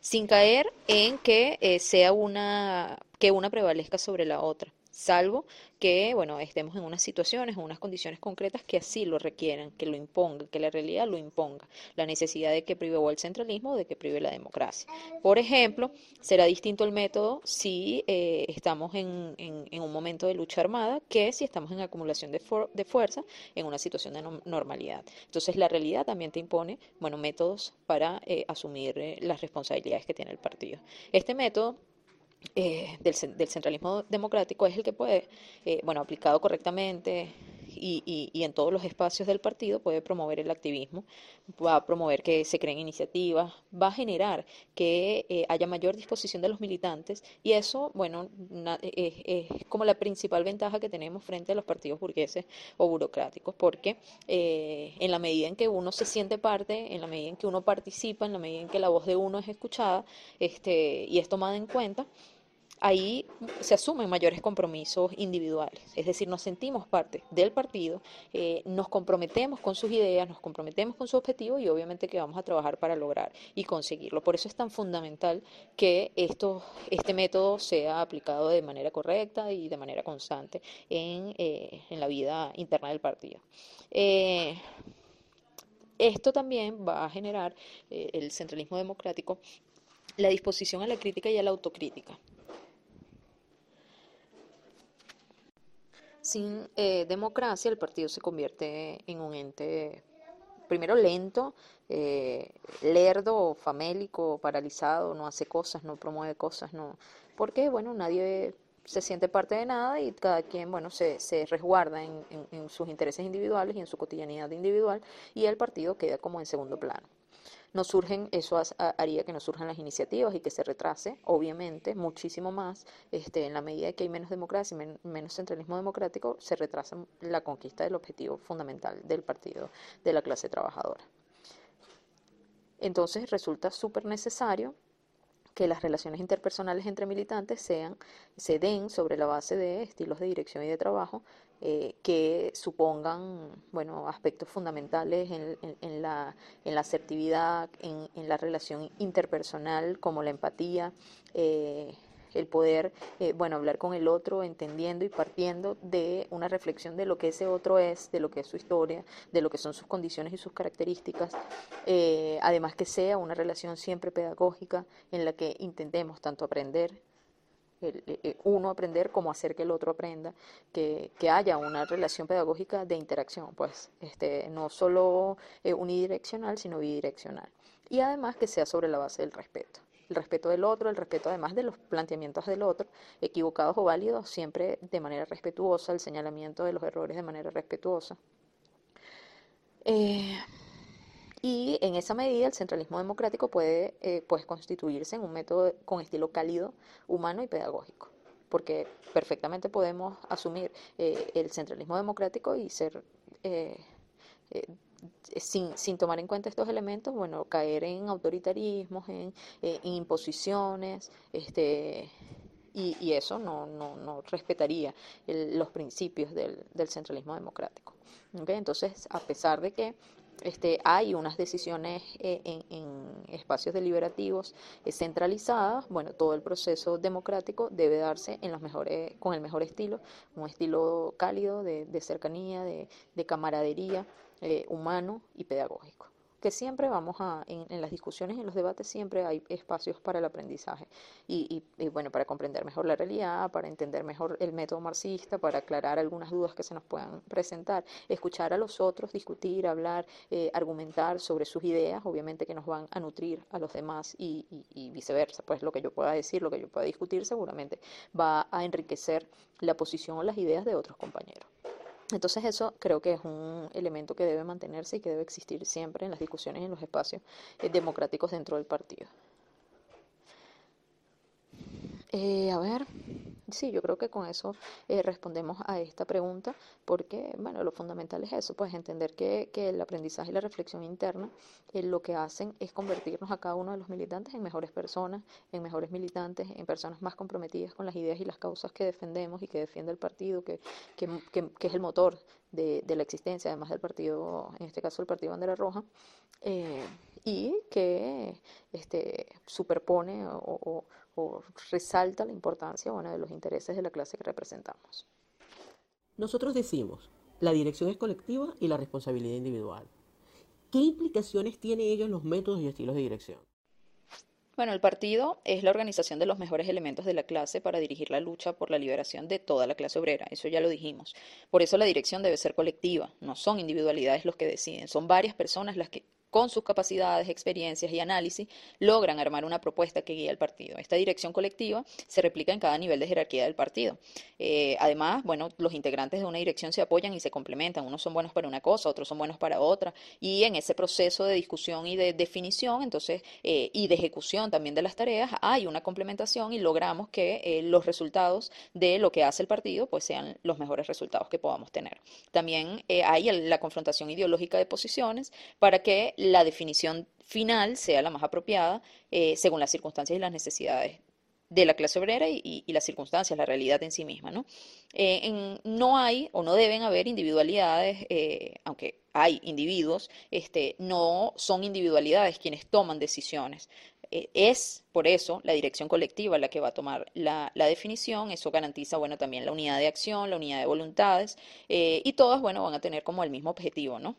sin caer en que eh, sea una que una prevalezca sobre la otra, salvo que, bueno, estemos en unas situaciones, en unas condiciones concretas que así lo requieran, que lo impongan, que la realidad lo imponga, la necesidad de que prive el centralismo o de que prive la democracia. Por ejemplo, será distinto el método si eh, estamos en, en, un momento de lucha armada que si estamos en acumulación de, de fuerza en una situación de normalidad. Entonces, la realidad también te impone, bueno, métodos para eh, asumir eh, las responsabilidades que tiene el partido. Este método eh, del, del, centralismo democrático es el que puede, eh, bueno, aplicado correctamente y, en todos los espacios del partido, puede promover el activismo, va a promover que se creen iniciativas, va a generar que eh, haya mayor disposición de los militantes y eso, bueno, es, como la principal ventaja que tenemos frente a los partidos burgueses o burocráticos, porque en la medida en que uno se siente parte, en la medida en que uno participa, en la medida en que la voz de uno es escuchada este, y es tomada en cuenta, ahí se asumen mayores compromisos individuales, es decir, nos sentimos parte del partido, eh, nos comprometemos con sus ideas, nos comprometemos con su objetivo y obviamente que vamos a trabajar para lograr y conseguirlo. Por eso es tan fundamental que este método sea aplicado de manera correcta y de manera constante en, eh, la vida interna del partido. Eh, esto también va a generar el centralismo democrático la disposición a la crítica y a la autocrítica. Sin eh, democracia el partido se convierte en un ente primero lento, eh, lerdo, famélico, paralizado, no hace cosas, no promueve cosas, no, porque bueno, nadie se siente parte de nada y cada quien, bueno, se, se resguarda en, en, sus intereses individuales y en su cotidianidad individual y el partido queda como en segundo plano. No surgen, eso haría que no surjan las iniciativas y que se retrase, obviamente, muchísimo más, este, en la medida que hay menos democracia y menos centralismo democrático, se retrasa la conquista del objetivo fundamental del partido de la clase trabajadora. Entonces resulta súper necesario que las relaciones interpersonales entre militantes sean, se den sobre la base de estilos de dirección y de trabajo eh, que supongan bueno, aspectos fundamentales en, la, en la, asertividad, en, la relación interpersonal, como la empatía, eh, el poder, eh, bueno, hablar con el otro, entendiendo y partiendo de una reflexión de lo que ese otro es, de lo que es su historia, de lo que son sus condiciones y sus características, eh, además que sea una relación siempre pedagógica en la que intentemos tanto aprender, eh, uno aprender como hacer que el otro aprenda, que, que, haya una relación pedagógica de interacción, pues este, no solo unidireccional, sino bidireccional. Y además que sea sobre la base del respeto el respeto del otro, el respeto además de los planteamientos del otro, equivocados o válidos, siempre de manera respetuosa, el señalamiento de los errores de manera respetuosa. Eh, y en esa medida el centralismo democrático puede eh, pues, constituirse en un método con estilo cálido, humano y pedagógico, porque perfectamente podemos asumir eh, el centralismo democrático y ser sin, sin, tomar en cuenta estos elementos, bueno, caer en autoritarismos, en, eh, imposiciones, este, y, eso no, no, no respetaría los principios del, del, centralismo democrático. Entonces, a pesar de que este, hay unas decisiones eh, en, en, espacios deliberativos eh, centralizadas, bueno, todo el proceso democrático debe darse en los mejores, con el mejor estilo, un estilo cálido, de, de cercanía, de, de camaradería, eh, humano y pedagógico. Que siempre vamos a, en, las discusiones, en los debates, siempre hay espacios para el aprendizaje. Y, bueno, para comprender mejor la realidad, para entender mejor el método marxista, para aclarar algunas dudas que se nos puedan presentar, escuchar a los otros, discutir, hablar, eh, argumentar sobre sus ideas, obviamente que nos van a nutrir a los demás y, y viceversa. Pues lo que yo pueda decir, lo que yo pueda discutir, seguramente va a enriquecer la posición o las ideas de otros compañeros. Entonces eso creo que es un elemento que debe mantenerse y que debe existir siempre en las discusiones y en los espacios eh, democráticos dentro del partido. Eh, a ver, sí, yo creo que con eso eh, respondemos a esta pregunta, porque, bueno, lo fundamental es eso, pues entender que, que el aprendizaje y la reflexión interna eh, lo que hacen es convertirnos a cada uno de los militantes en mejores personas, en mejores militantes, en personas más comprometidas con las ideas y las causas que defendemos y que defiende el partido, que, que, que, es el motor de, de, la existencia, además del partido, en este caso el Partido Bandera Roja, y que este, superpone o resalta la importancia bueno, de los intereses de la clase que representamos. Nosotros decimos, la dirección es colectiva y la responsabilidad individual. ¿Qué implicaciones tiene ello en los métodos y estilos de dirección? Bueno, el partido es la organización de los mejores elementos de la clase para dirigir la lucha por la liberación de toda la clase obrera, eso ya lo dijimos. Por eso la dirección debe ser colectiva, no son individualidades los que deciden, son varias personas las que con sus capacidades, experiencias y análisis, logran armar una propuesta que guíe al partido. Esta dirección colectiva se replica en cada nivel de jerarquía del partido. Eh, además, bueno, los integrantes de una dirección se apoyan y se complementan. Unos son buenos para una cosa, otros son buenos para otra. Y en ese proceso de discusión y de definición, entonces, eh, y de ejecución también de las tareas, hay una complementación y logramos que eh, los resultados de lo que hace el partido, pues sean los mejores resultados que podamos tener. También hay la confrontación ideológica de posiciones para que la definición final sea la más apropiada eh, según las circunstancias y las necesidades de la clase obrera y, las circunstancias, la realidad en sí misma. ¿no? Eh, no hay o no deben haber individualidades, eh, aunque hay individuos, este, no son individualidades quienes toman decisiones. es por eso la dirección colectiva la que va a tomar la, la, definición, eso garantiza bueno, también la unidad de acción, la unidad de voluntades, y todas bueno, van a tener como el mismo objetivo, ¿no?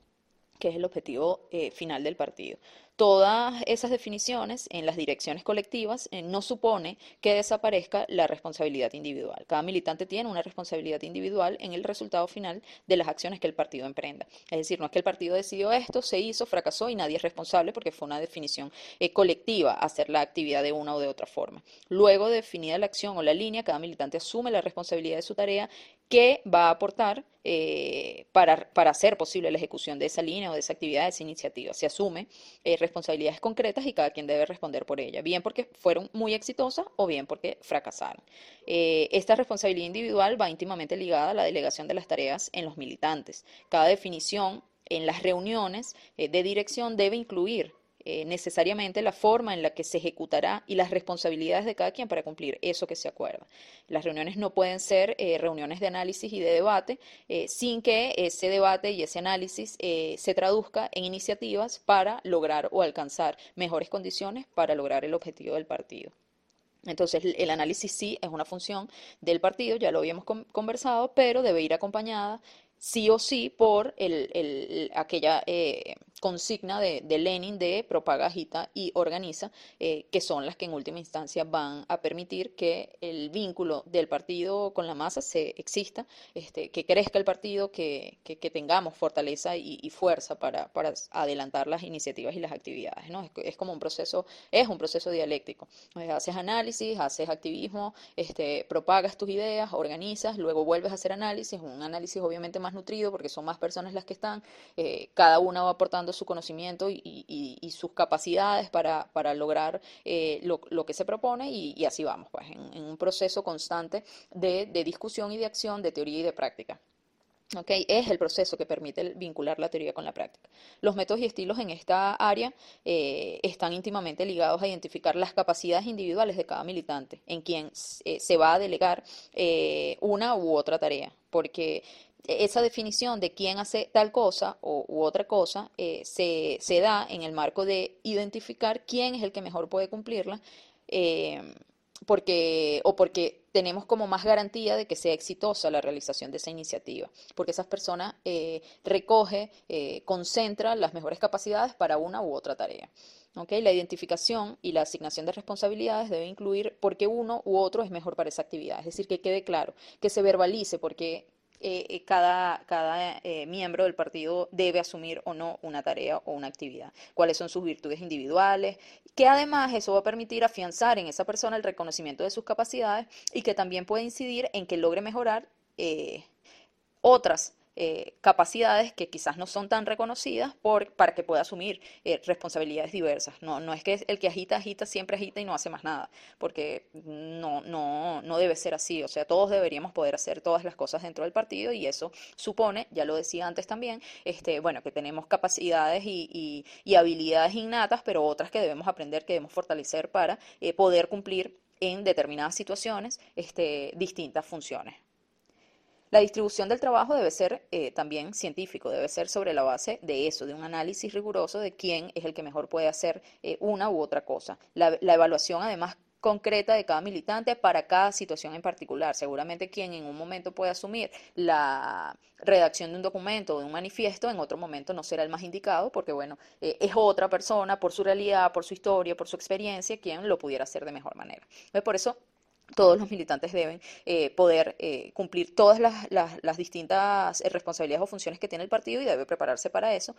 Que es el objetivo eh, final del partido. todas esas definiciones en las direcciones colectivas eh, no supone que desaparezca la responsabilidad individual. Cada militante tiene una responsabilidad individual en el resultado final de las acciones que el partido emprenda. Es decir, no es que el partido decidió esto, se hizo, fracasó y nadie es responsable porque fue una definición eh, colectiva hacer la actividad de una o de otra forma. Luego de definida la acción o la línea, cada militante asume la responsabilidad de su tarea que va a aportar eh, para, para, hacer posible la ejecución de esa línea o de esa actividad, de esa iniciativa. Se asume eh, responsabilidades concretas y cada quien debe responder por ella, bien porque fueron muy exitosas o bien porque fracasaron. Eh, esta responsabilidad individual va íntimamente ligada a la delegación de las tareas en los militantes. Cada definición en las reuniones de dirección debe incluir eh, necesariamente la forma en la que se ejecutará y las responsabilidades de cada quien para cumplir eso que se acuerda. Las reuniones no pueden ser eh, reuniones de análisis y de debate eh, sin que ese debate y ese análisis se traduzca en iniciativas para lograr o alcanzar mejores condiciones para lograr el objetivo del partido. Entonces, el análisis sí es una función del partido, ya lo habíamos conversado, pero debe ir acompañada sí o sí por el, aquella consigna de, Lenin de propaga, agita y organiza, eh, que son las que en última instancia van a permitir que el vínculo del partido con la masa se exista, este, que crezca el partido, que, tengamos fortaleza y, fuerza para, adelantar las iniciativas y las actividades. ¿no? Es, como un proceso, es un proceso dialéctico. haces análisis, haces activismo, este, propagas tus ideas, organizas, luego vuelves a hacer análisis, un análisis obviamente más nutrido porque son más personas las que están, eh, cada una va aportando su conocimiento y, sus capacidades para, lograr eh, lo, que se propone y, así vamos, pues, en, un proceso constante de, discusión y de acción, de teoría y de práctica. Okay, es el proceso que permite vincular la teoría con la práctica. Los métodos y estilos en esta área eh, están íntimamente ligados a identificar las capacidades individuales de cada militante, en quien eh, se va a delegar una u otra tarea, porque esa definición de quién hace tal cosa o, u otra cosa eh, se, se, da en el marco de identificar quién es el que mejor puede cumplirla, eh, porque, o porque tenemos como más garantía de que sea exitosa la realización de esa iniciativa, porque esas personas eh, recoge, eh, concentra las mejores capacidades para una u otra tarea. ¿Okay? La identificación y la asignación de responsabilidades debe incluir por qué uno u otro es mejor para esa actividad, es decir, que quede claro, que se verbalice porque eh, eh, cada, cada eh, miembro del partido debe asumir o no una tarea o una actividad, cuáles son sus virtudes individuales, que además eso va a permitir afianzar en esa persona el reconocimiento de sus capacidades y que también puede incidir en que logre mejorar otras eh, capacidades que quizás no son tan reconocidas por, para que pueda asumir eh, responsabilidades diversas. No, no es que el que agita, agita, siempre agita y no hace más nada, porque no, no, no debe ser así. O sea, todos deberíamos poder hacer todas las cosas dentro del partido y eso supone, ya lo decía antes también, este, bueno, que tenemos capacidades y, habilidades innatas, pero otras que debemos aprender, que debemos fortalecer para eh, poder cumplir en determinadas situaciones este, distintas funciones. La distribución del trabajo debe ser eh, también científico, debe ser sobre la base de eso, de un análisis riguroso de quién es el que mejor puede hacer eh, una u otra cosa. La, evaluación además concreta de cada militante para cada situación en particular. Seguramente quien en un momento puede asumir la redacción de un documento o de un manifiesto, en otro momento no será el más indicado, porque bueno, eh, es otra persona por su realidad, por su historia, por su experiencia, quien lo pudiera hacer de mejor manera. Por eso todos los militantes deben eh, poder eh, cumplir todas las, distintas eh, responsabilidades o funciones que tiene el partido y debe prepararse para eso,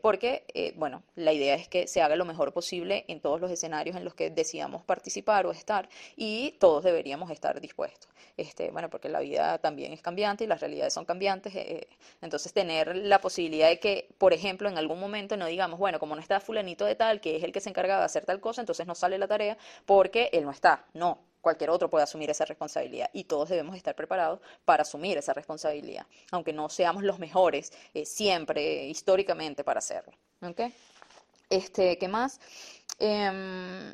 porque, bueno, la idea es que se haga lo mejor posible en todos los escenarios en los que decidamos participar o estar y todos deberíamos estar dispuestos. Este, bueno, porque la vida también es cambiante y las realidades son cambiantes, entonces tener la posibilidad de que, por ejemplo, en algún momento no digamos, bueno, como no está fulanito de tal, que es el que se encarga de hacer tal cosa, entonces no sale la tarea porque él no está, no, cualquier otro puede asumir esa responsabilidad y todos debemos estar preparados para asumir esa responsabilidad, aunque no seamos los mejores eh, siempre históricamente para hacerlo. Este, ¿Qué más? Em,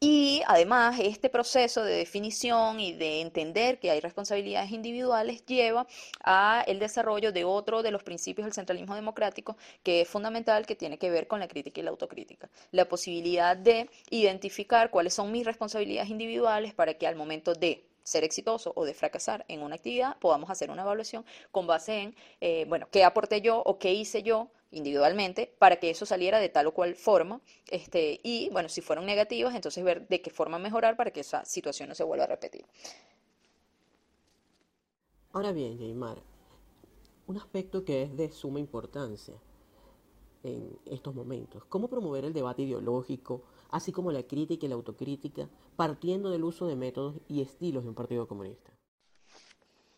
y además, este proceso de definición y de entender que hay responsabilidades individuales lleva a el desarrollo de otro de los principios del centralismo democrático que es fundamental, que tiene que ver con la crítica y la autocrítica. La posibilidad de identificar cuáles son mis responsabilidades individuales para que al momento de ser exitoso o de fracasar en una actividad, podamos hacer una evaluación con base en, eh, bueno, qué aporté yo o qué hice yo individualmente para que eso saliera de tal o cual forma este, y bueno, si fueron negativas, entonces ver de qué forma mejorar para que esa situación no se vuelva a repetir. Ahora bien, Jaymar, un aspecto que es de suma importancia en estos momentos, cómo promover el debate ideológico, así como la crítica y la autocrítica, partiendo del uso de métodos y estilos de un partido comunista.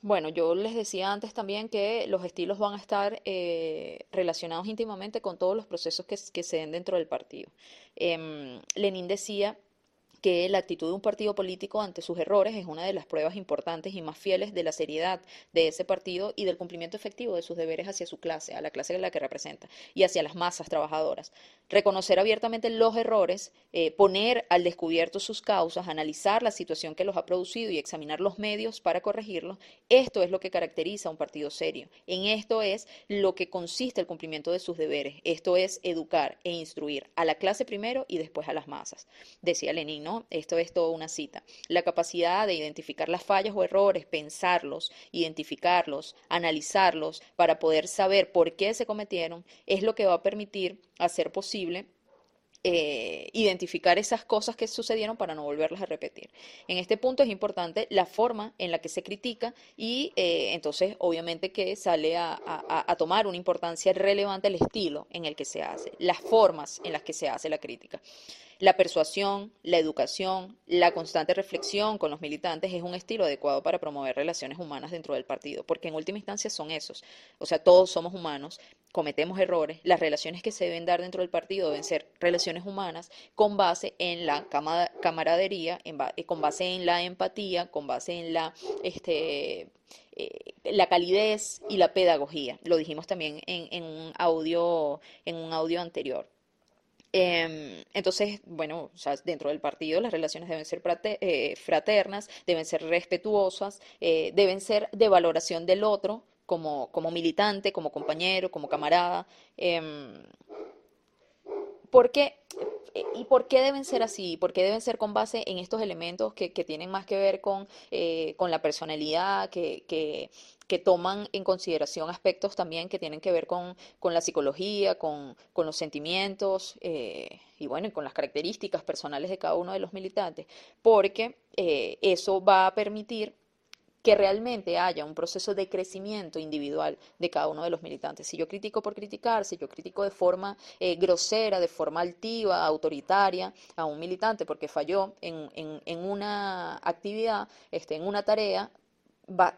Bueno, yo les decía antes también que los estilos van a estar eh, relacionados íntimamente con todos los procesos que, se den dentro del partido. Em, Lenin decía que la actitud de un partido político ante sus errores es una de las pruebas importantes y más fieles de la seriedad de ese partido y del cumplimiento efectivo de sus deberes hacia su clase, a la clase en la que representa, y hacia las masas trabajadoras. Reconocer abiertamente los errores, eh, poner al descubierto sus causas, analizar la situación que los ha producido y examinar los medios para corregirlos, esto es lo que caracteriza a un partido serio. En esto es lo que consiste el cumplimiento de sus deberes. Esto es educar e instruir a la clase primero y después a las masas. Decía Lenin, esto es toda una cita. La capacidad de identificar las fallas o errores, pensarlos, identificarlos, analizarlos para poder saber por qué se cometieron, es lo que va a permitir hacer posible eh, identificar esas cosas que sucedieron para no volverlas a repetir. En este punto es importante la forma en la que se critica y eh, entonces obviamente que sale a, a, tomar una importancia relevante el estilo en el que se hace, las formas en las que se hace la crítica. La persuasión, la educación, la constante reflexión con los militantes es un estilo adecuado para promover relaciones humanas dentro del partido, porque en última instancia son esos. O sea, todos somos humanos, cometemos errores, las relaciones que se deben dar dentro del partido deben ser relaciones humanas con base en la camaradería, eh, con base en la empatía, con base en la este, eh, la calidez y la pedagogía. Lo dijimos también en, un audio en un audio anterior. Em, entonces, bueno, dentro del partido las relaciones deben ser eh, fraternas, deben ser respetuosas, eh, deben ser de valoración del otro como, como militante, como compañero, como camarada. Em, porque eh, ¿Y por qué deben ser así? ¿Por qué deben ser con base en estos elementos que, tienen más que ver con, eh, con la personalidad, que, que, toman en consideración aspectos también que tienen que ver con, con la psicología, con, con los sentimientos eh, y bueno, con las características personales de cada uno de los militantes? Porque eso va a permitir que realmente haya un proceso de crecimiento individual de cada uno de los militantes. Si yo critico por criticar, si yo critico de forma eh, grosera, de forma altiva, autoritaria a un militante porque falló en, en, una actividad, este, en una tarea,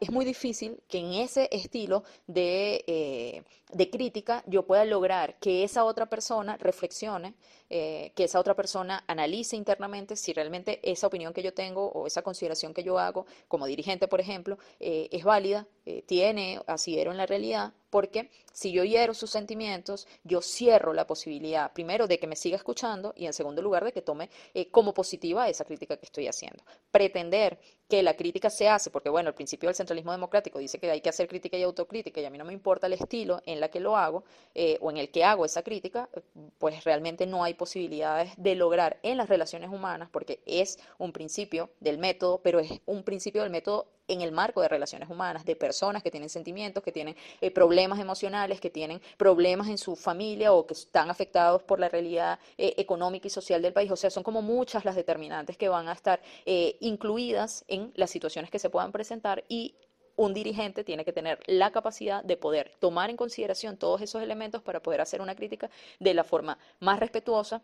es muy difícil que en ese estilo de, eh, de, crítica yo pueda lograr que esa otra persona reflexione, eh, que esa otra persona analice internamente si realmente esa opinión que yo tengo o esa consideración que yo hago como dirigente, por ejemplo, eh, es válida, tiene asidero en la realidad, porque si yo hiero sus sentimientos, yo cierro la posibilidad, primero, de que me siga escuchando y en segundo lugar, de que tome como positiva esa crítica que estoy haciendo. Pretender que la crítica se hace, porque bueno, el principio del centralismo democrático dice que hay que hacer crítica y autocrítica y a mí no me importa el estilo en la que lo hago eh, o en el que hago esa crítica, pues realmente no hay posibilidades de lograr en las relaciones humanas, porque es un principio del método, pero es un principio del método en el marco de relaciones humanas, de personas que tienen sentimientos, que tienen eh, problemas emocionales, que tienen problemas en su familia o que están afectados por la realidad eh, económica y social del país. O sea, son como muchas las determinantes que van a estar eh, incluidas en las situaciones que se puedan presentar y un dirigente tiene que tener la capacidad de poder tomar en consideración todos esos elementos para poder hacer una crítica de la forma más respetuosa,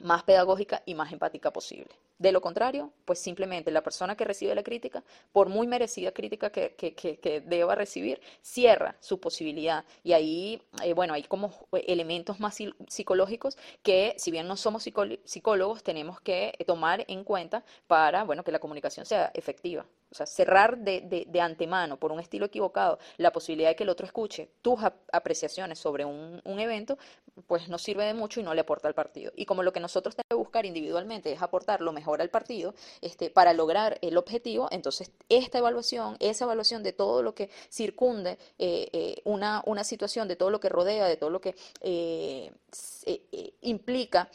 más pedagógica y más empática posible. De lo contrario, pues simplemente la persona que recibe la crítica, por muy merecida crítica que, deba recibir, cierra su posibilidad. Y ahí, eh, bueno, hay como elementos más psicológicos que, si bien no somos psicólogos, tenemos que tomar en cuenta para, bueno, que la comunicación sea efectiva. O sea, cerrar de, de, antemano por un estilo equivocado la posibilidad de que el otro escuche tus apreciaciones sobre un, un, evento, pues no sirve de mucho y no le aporta al partido. Y como lo que nosotros tenemos que buscar individualmente es aportar lo mejor al partido este, para lograr el objetivo, entonces esta evaluación, esa evaluación de todo lo que circunde eh, eh, una, una situación, de todo lo que rodea, de todo lo que eh, implica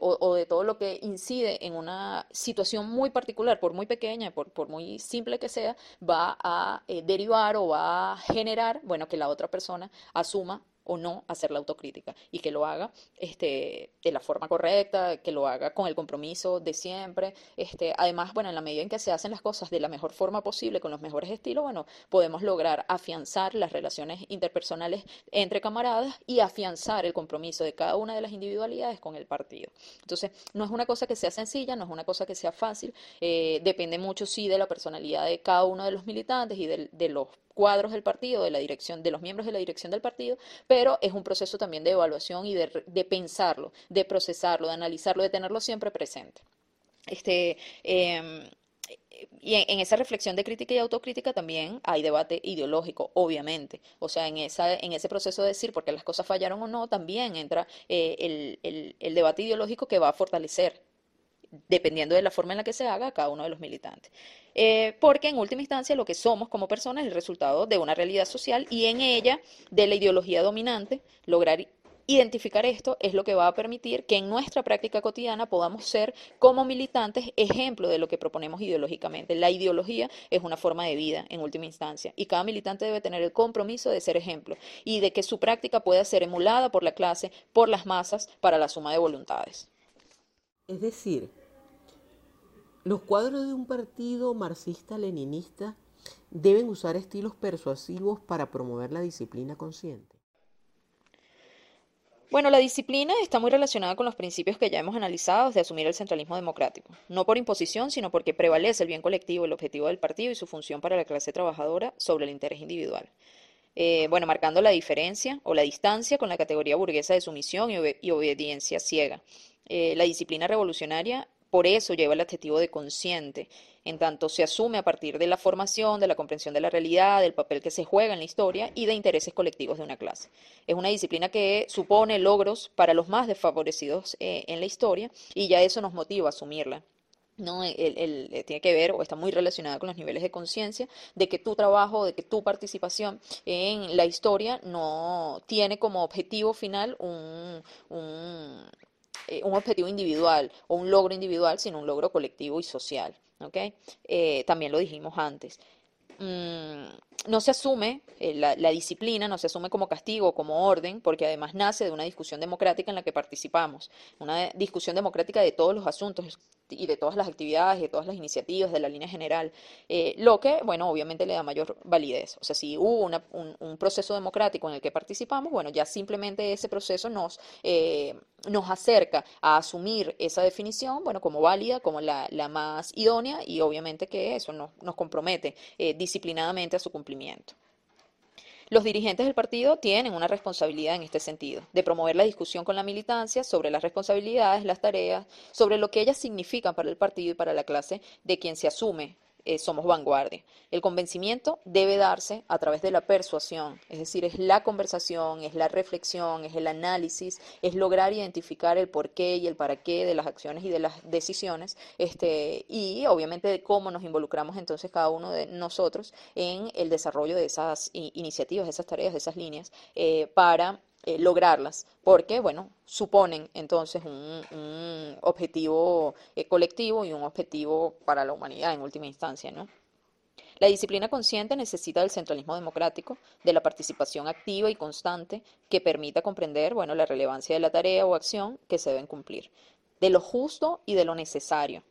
o, de todo lo que incide en una situación muy particular, por muy pequeña, por, por muy simple, simple que sea, va a eh, derivar o va a generar, bueno, que la otra persona asuma o no hacer la autocrítica y que lo haga este, de la forma correcta, que lo haga con el compromiso de siempre. Este, además, bueno, en la medida en que se hacen las cosas de la mejor forma posible, con los mejores estilos, bueno, podemos lograr afianzar las relaciones interpersonales entre camaradas y afianzar el compromiso de cada una de las individualidades con el partido. Entonces, no es una cosa que sea sencilla, no es una cosa que sea fácil, eh, depende mucho, sí, de la personalidad de cada uno de los militantes y de, de los cuadros del partido, de la dirección, de los miembros de la dirección del partido, pero es un proceso también de evaluación y de, de pensarlo, de procesarlo, de analizarlo, de tenerlo siempre presente. Este, eh, y en, esa reflexión de crítica y autocrítica también hay debate ideológico, obviamente. O sea, en, esa, en ese proceso de decir por qué las cosas fallaron o no, también entra eh, el, el, el, debate ideológico que va a fortalecer dependiendo de la forma en la que se haga cada uno de los militantes. Eh, porque en última instancia lo que somos como personas es el resultado de una realidad social y en ella de la ideología dominante, lograr identificar esto es lo que va a permitir que en nuestra práctica cotidiana podamos ser como militantes ejemplo de lo que proponemos ideológicamente. La ideología es una forma de vida en última instancia y cada militante debe tener el compromiso de ser ejemplo y de que su práctica pueda ser emulada por la clase, por las masas, para la suma de voluntades. Es decir, los cuadros de un partido marxista-leninista deben usar estilos persuasivos para promover la disciplina consciente. Bueno, la disciplina está muy relacionada con los principios que ya hemos analizado de asumir el centralismo democrático, no por imposición, sino porque prevalece el bien colectivo, el objetivo del partido y su función para la clase trabajadora sobre el interés individual. Eh, bueno, marcando la diferencia o la distancia con la categoría burguesa de sumisión y, ob y obediencia ciega. Eh, la disciplina revolucionaria por eso lleva el adjetivo de consciente, en tanto se asume a partir de la formación, de la comprensión de la realidad, del papel que se juega en la historia y de intereses colectivos de una clase. Es una disciplina que supone logros para los más desfavorecidos eh, en la historia y ya eso nos motiva a asumirla. ¿no? El, el, tiene que ver o está muy relacionada con los niveles de conciencia de que tu trabajo, de que tu participación en la historia no tiene como objetivo final un, eh, un objetivo individual o un logro individual, sino un logro colectivo y social. Eh, también lo dijimos antes. Mm, no se asume eh, la, la, disciplina, no se asume como castigo, como orden, porque además nace de una discusión democrática en la que participamos, una discusión democrática de todos los asuntos y de todas las actividades y de todas las iniciativas de la línea general, eh, lo que, bueno, obviamente le da mayor validez. O sea, si hubo una, un, proceso democrático en el que participamos, bueno, ya simplemente ese proceso nos, eh, nos acerca a asumir esa definición, bueno, como válida, como la, la más idónea y obviamente que eso nos, nos compromete eh, disciplinadamente a su cumplimiento. Los dirigentes del partido tienen una responsabilidad en este sentido, de promover la discusión con la militancia sobre las responsabilidades, las tareas, sobre lo que ellas significan para el partido y para la clase de quien se asume eh, somos vanguardia. El convencimiento debe darse a través de la persuasión, es decir, es la conversación, es la reflexión, es el análisis, es lograr identificar el porqué y el para qué de las acciones y de las decisiones, este, y obviamente de cómo nos involucramos entonces cada uno de nosotros en el desarrollo de esas iniciativas, de esas tareas, de esas líneas, eh, para eh, lograrlas, porque, bueno, suponen entonces un, objetivo eh, colectivo y un objetivo para la humanidad en última instancia, ¿no? La disciplina consciente necesita del centralismo democrático, de la participación activa y constante que permita comprender, bueno, la relevancia de la tarea o acción que se deben cumplir, de lo justo y de lo necesario.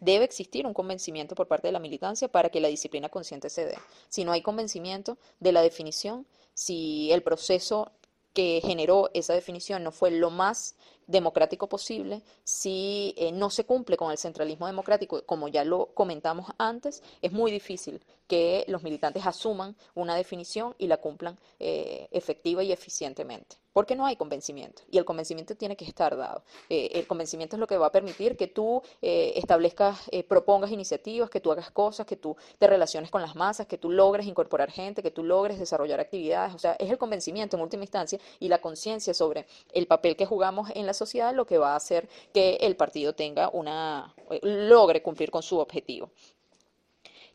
Debe existir un convencimiento por parte de la militancia para que la disciplina consciente se dé. Si no hay convencimiento de la definición, si el proceso que generó esa definición no fue lo más democrático posible, si eh, no se cumple con el centralismo democrático, como ya lo comentamos antes, es muy difícil que los militantes asuman una definición y la cumplan eh, efectiva y eficientemente. Porque no hay convencimiento y el convencimiento tiene que estar dado. Eh, el convencimiento es lo que va a permitir que tú establezcas, eh, propongas iniciativas, que tú hagas cosas, que tú te relaciones con las masas, que tú logres incorporar gente, que tú logres desarrollar actividades. O sea, es el convencimiento en última instancia y la conciencia sobre el papel que jugamos en la sociedad lo que va a hacer que el partido tenga una, logre cumplir con su objetivo.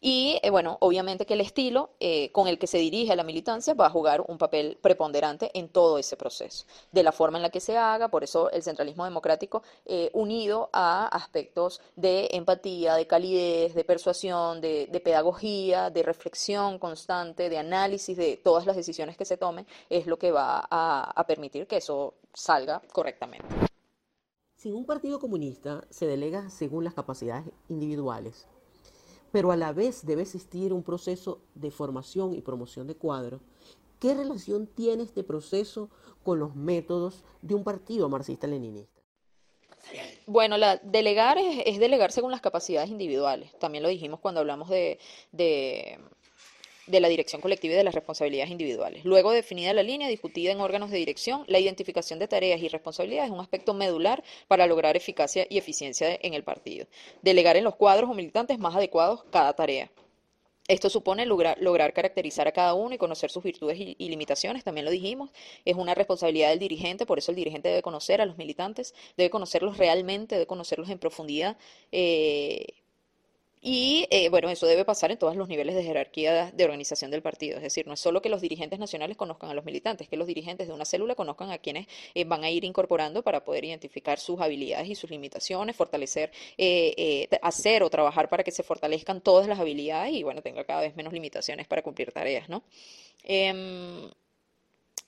Y eh, bueno, obviamente que el estilo eh, con el que se dirige la militancia va a jugar un papel preponderante en todo ese proceso, de la forma en la que se haga, por eso el centralismo democrático eh, unido a aspectos de empatía, de calidez, de persuasión, de, pedagogía, de reflexión constante, de análisis de todas las decisiones que se tomen, es lo que va a permitir que eso salga correctamente. Si un partido comunista se delega según las capacidades individuales, pero a la vez debe existir un proceso de formación y promoción de cuadros. ¿Qué relación tiene este proceso con los métodos de un partido marxista-leninista? Bueno, delegar es, delegar según las capacidades individuales. También lo dijimos cuando hablamos de la dirección colectiva y de las responsabilidades individuales. Luego definida la línea discutida en órganos de dirección, la identificación de tareas y responsabilidades es un aspecto medular para lograr eficacia y eficiencia en el partido. Delegar en los cuadros o militantes más adecuados cada tarea. Esto supone lograr, lograr, caracterizar a cada uno y conocer sus virtudes y, limitaciones, también lo dijimos, es una responsabilidad del dirigente, por eso el dirigente debe conocer a los militantes, debe conocerlos realmente, debe conocerlos en profundidad. Eh, y eh, bueno, eso debe pasar en todos los niveles de jerarquía de organización del partido. Es decir, no es solo que los dirigentes nacionales conozcan a los militantes, que los dirigentes de una célula conozcan a quienes eh, van a ir incorporando para poder identificar sus habilidades y sus limitaciones, fortalecer, eh, hacer o trabajar para que se fortalezcan todas las habilidades y bueno, tenga cada vez menos limitaciones para cumplir tareas, ¿no?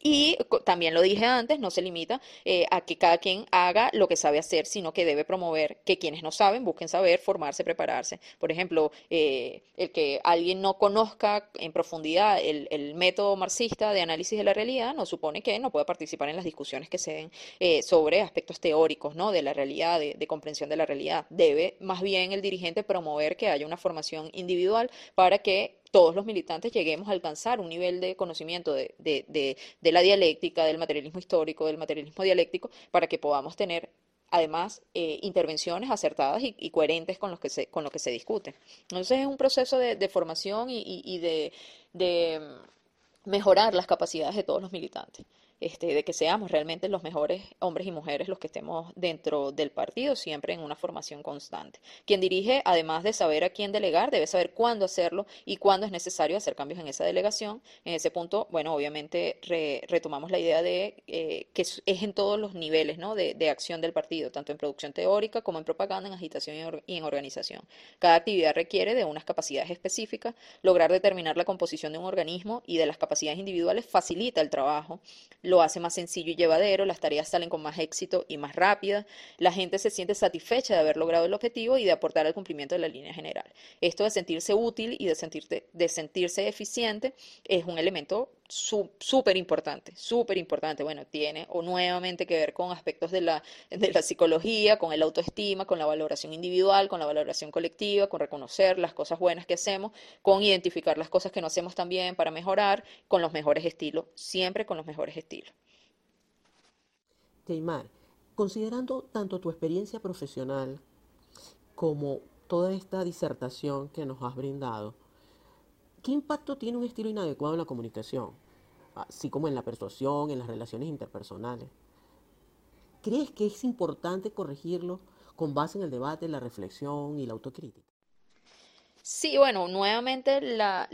Y también lo dije antes, no se limita eh, a que cada quien haga lo que sabe hacer, sino que debe promover que quienes no saben busquen saber, formarse, prepararse. Por ejemplo, eh, el que alguien no conozca en profundidad el, método marxista de análisis de la realidad no supone que no pueda participar en las discusiones que se den eh, sobre aspectos teóricos ¿no? de la realidad, de, de comprensión de la realidad. Debe más bien el dirigente promover que haya una formación individual para que todos los militantes lleguemos a alcanzar un nivel de conocimiento de, la dialéctica, del materialismo histórico, del materialismo dialéctico, para que podamos tener además eh, intervenciones acertadas y, coherentes con, que se, con lo que se discute. Entonces es un proceso de, formación y de mejorar las capacidades de todos los militantes. Este, de que seamos realmente los mejores hombres y mujeres los que estemos dentro del partido, siempre en una formación constante. Quien dirige, además de saber a quién delegar, debe saber cuándo hacerlo y cuándo es necesario hacer cambios en esa delegación. En ese punto, bueno, obviamente retomamos la idea de eh, que es, en todos los niveles ¿no? de, de, acción del partido, tanto en producción teórica como en propaganda, en agitación y en organización. Cada actividad requiere de unas capacidades específicas. Lograr determinar la composición de un organismo y de las capacidades individuales facilita el trabajo lo hace más sencillo y llevadero, las tareas salen con más éxito y más rápidas, la gente se siente satisfecha de haber logrado el objetivo y de aportar al cumplimiento de la línea general. Esto de sentirse útil y de, sentirte, de sentirse eficiente es un elemento súper importante, súper importante. Bueno, tiene o nuevamente que ver con aspectos de la, de la psicología, con el autoestima, con la valoración individual, con la valoración colectiva, con reconocer las cosas buenas que hacemos, con identificar las cosas que no hacemos tan bien para mejorar, con los mejores estilos, siempre con los mejores estilos. Teimar, considerando tanto tu experiencia profesional como toda esta disertación que nos has brindado, ¿Qué impacto tiene un estilo inadecuado en la comunicación? Así como en la persuasión, en las relaciones interpersonales. ¿Crees que es importante corregirlo con base en el debate, la reflexión y la autocrítica? Sí, bueno, nuevamente la,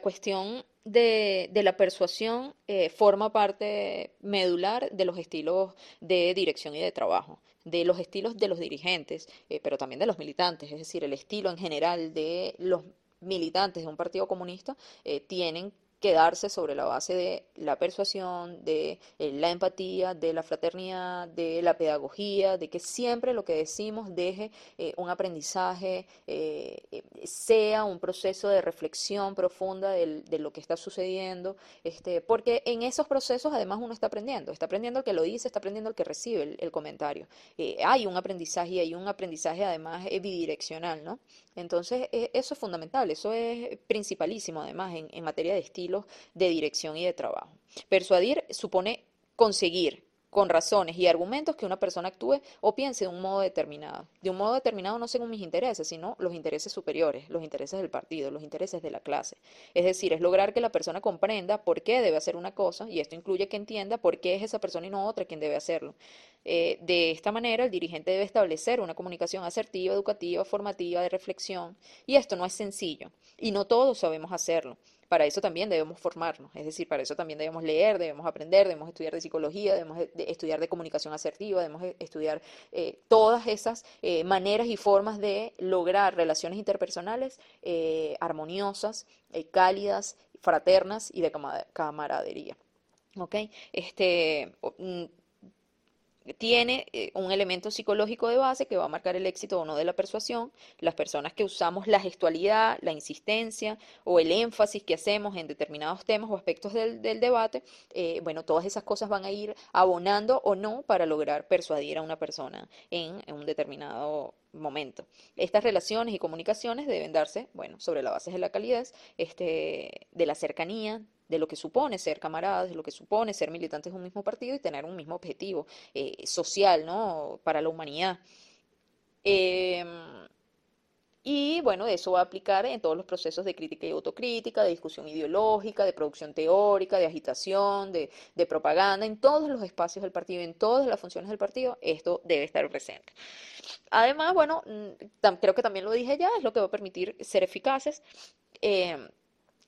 cuestión de, la persuasión eh, forma parte medular de los estilos de dirección y de trabajo de los estilos de los dirigentes, eh, pero también de los militantes, es decir, el estilo en general de los militantes de un partido comunista eh, tienen quedarse sobre la base de la persuasión, de eh, la empatía, de la fraternidad, de la pedagogía, de que siempre lo que decimos deje eh, un aprendizaje, eh, sea un proceso de reflexión profunda de, lo que está sucediendo, este, porque en esos procesos además uno está aprendiendo, está aprendiendo el que lo dice, está aprendiendo el que recibe el, comentario. hay un aprendizaje y hay un aprendizaje además bidireccional, ¿no? Entonces eso es fundamental, eso es principalísimo además en materia de estilo de dirección y de trabajo. Persuadir supone conseguir con razones y argumentos que una persona actúe o piense de un modo determinado. De un modo determinado no según mis intereses, sino los intereses superiores, los intereses del partido, los intereses de la clase. Es decir, es lograr que la persona comprenda por qué debe hacer una cosa y esto incluye que entienda por qué es esa persona y no otra quien debe hacerlo. Eh, de esta manera, el dirigente debe establecer una comunicación asertiva, educativa, formativa, de reflexión y esto no es sencillo y no todos sabemos hacerlo para eso también debemos formarnos, es decir, para eso también debemos leer, debemos aprender, debemos estudiar de psicología, debemos estudiar de comunicación asertiva, debemos e, estudiar eh, todas esas eh, maneras y formas de lograr relaciones interpersonales eh, armoniosas, cálidas, fraternas y de camaradería. ¿Ok? Este, mm, tiene eh, un elemento psicológico de base que va a marcar el éxito o no de la persuasión. Las personas que usamos la gestualidad, la insistencia o el énfasis que hacemos en determinados temas o aspectos del, debate, eh, bueno, todas esas cosas van a ir abonando o no para lograr persuadir a una persona en, un determinado momento. Estas relaciones y comunicaciones deben darse, bueno, sobre la base de la calidez, este, de la cercanía, de lo que supone ser camaradas, de lo que supone ser militantes de un mismo partido y tener un mismo objetivo eh, social, ¿no? Para la humanidad. Em, y bueno, eso va a aplicar en todos los procesos de crítica y autocrítica, de discusión ideológica, de producción teórica, de agitación, de, propaganda, en todos los espacios del partido, en todas las funciones del partido, esto debe estar presente. Además, bueno, mm, creo que también lo dije ya, es lo que va a permitir ser eficaces. Em,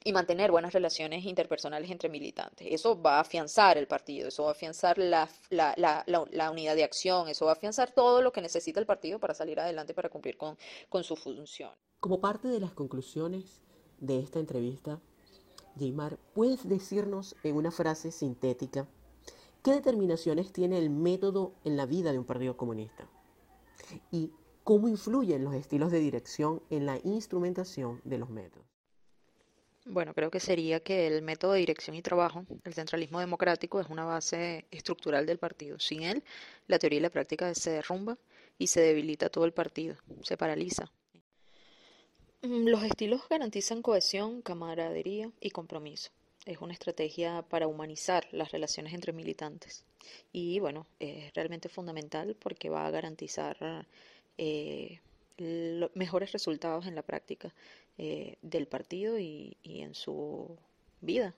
y mantener buenas relaciones interpersonales entre militantes. Eso va a afianzar el partido, eso va a afianzar la, unidad de acción, eso va a afianzar todo lo que necesita el partido para salir adelante, para cumplir con, con su función. Como parte de las conclusiones de esta entrevista, Jaymar, ¿puedes decirnos en una frase sintética qué determinaciones tiene el método en la vida de un partido comunista? ¿Y cómo influyen los estilos de dirección en la instrumentación de los métodos? Bueno, creo que sería que el método de dirección y trabajo, el centralismo democrático, es una base estructural del partido. Sin él, la teoría y la práctica se derrumba y se debilita todo el partido, se paraliza. Mm, los estilos garantizan cohesión, camaradería y compromiso. Es una estrategia para humanizar las relaciones entre militantes. Y bueno, es realmente fundamental porque va a garantizar eh, mejores resultados en la práctica eh, del partido y, y en su vida.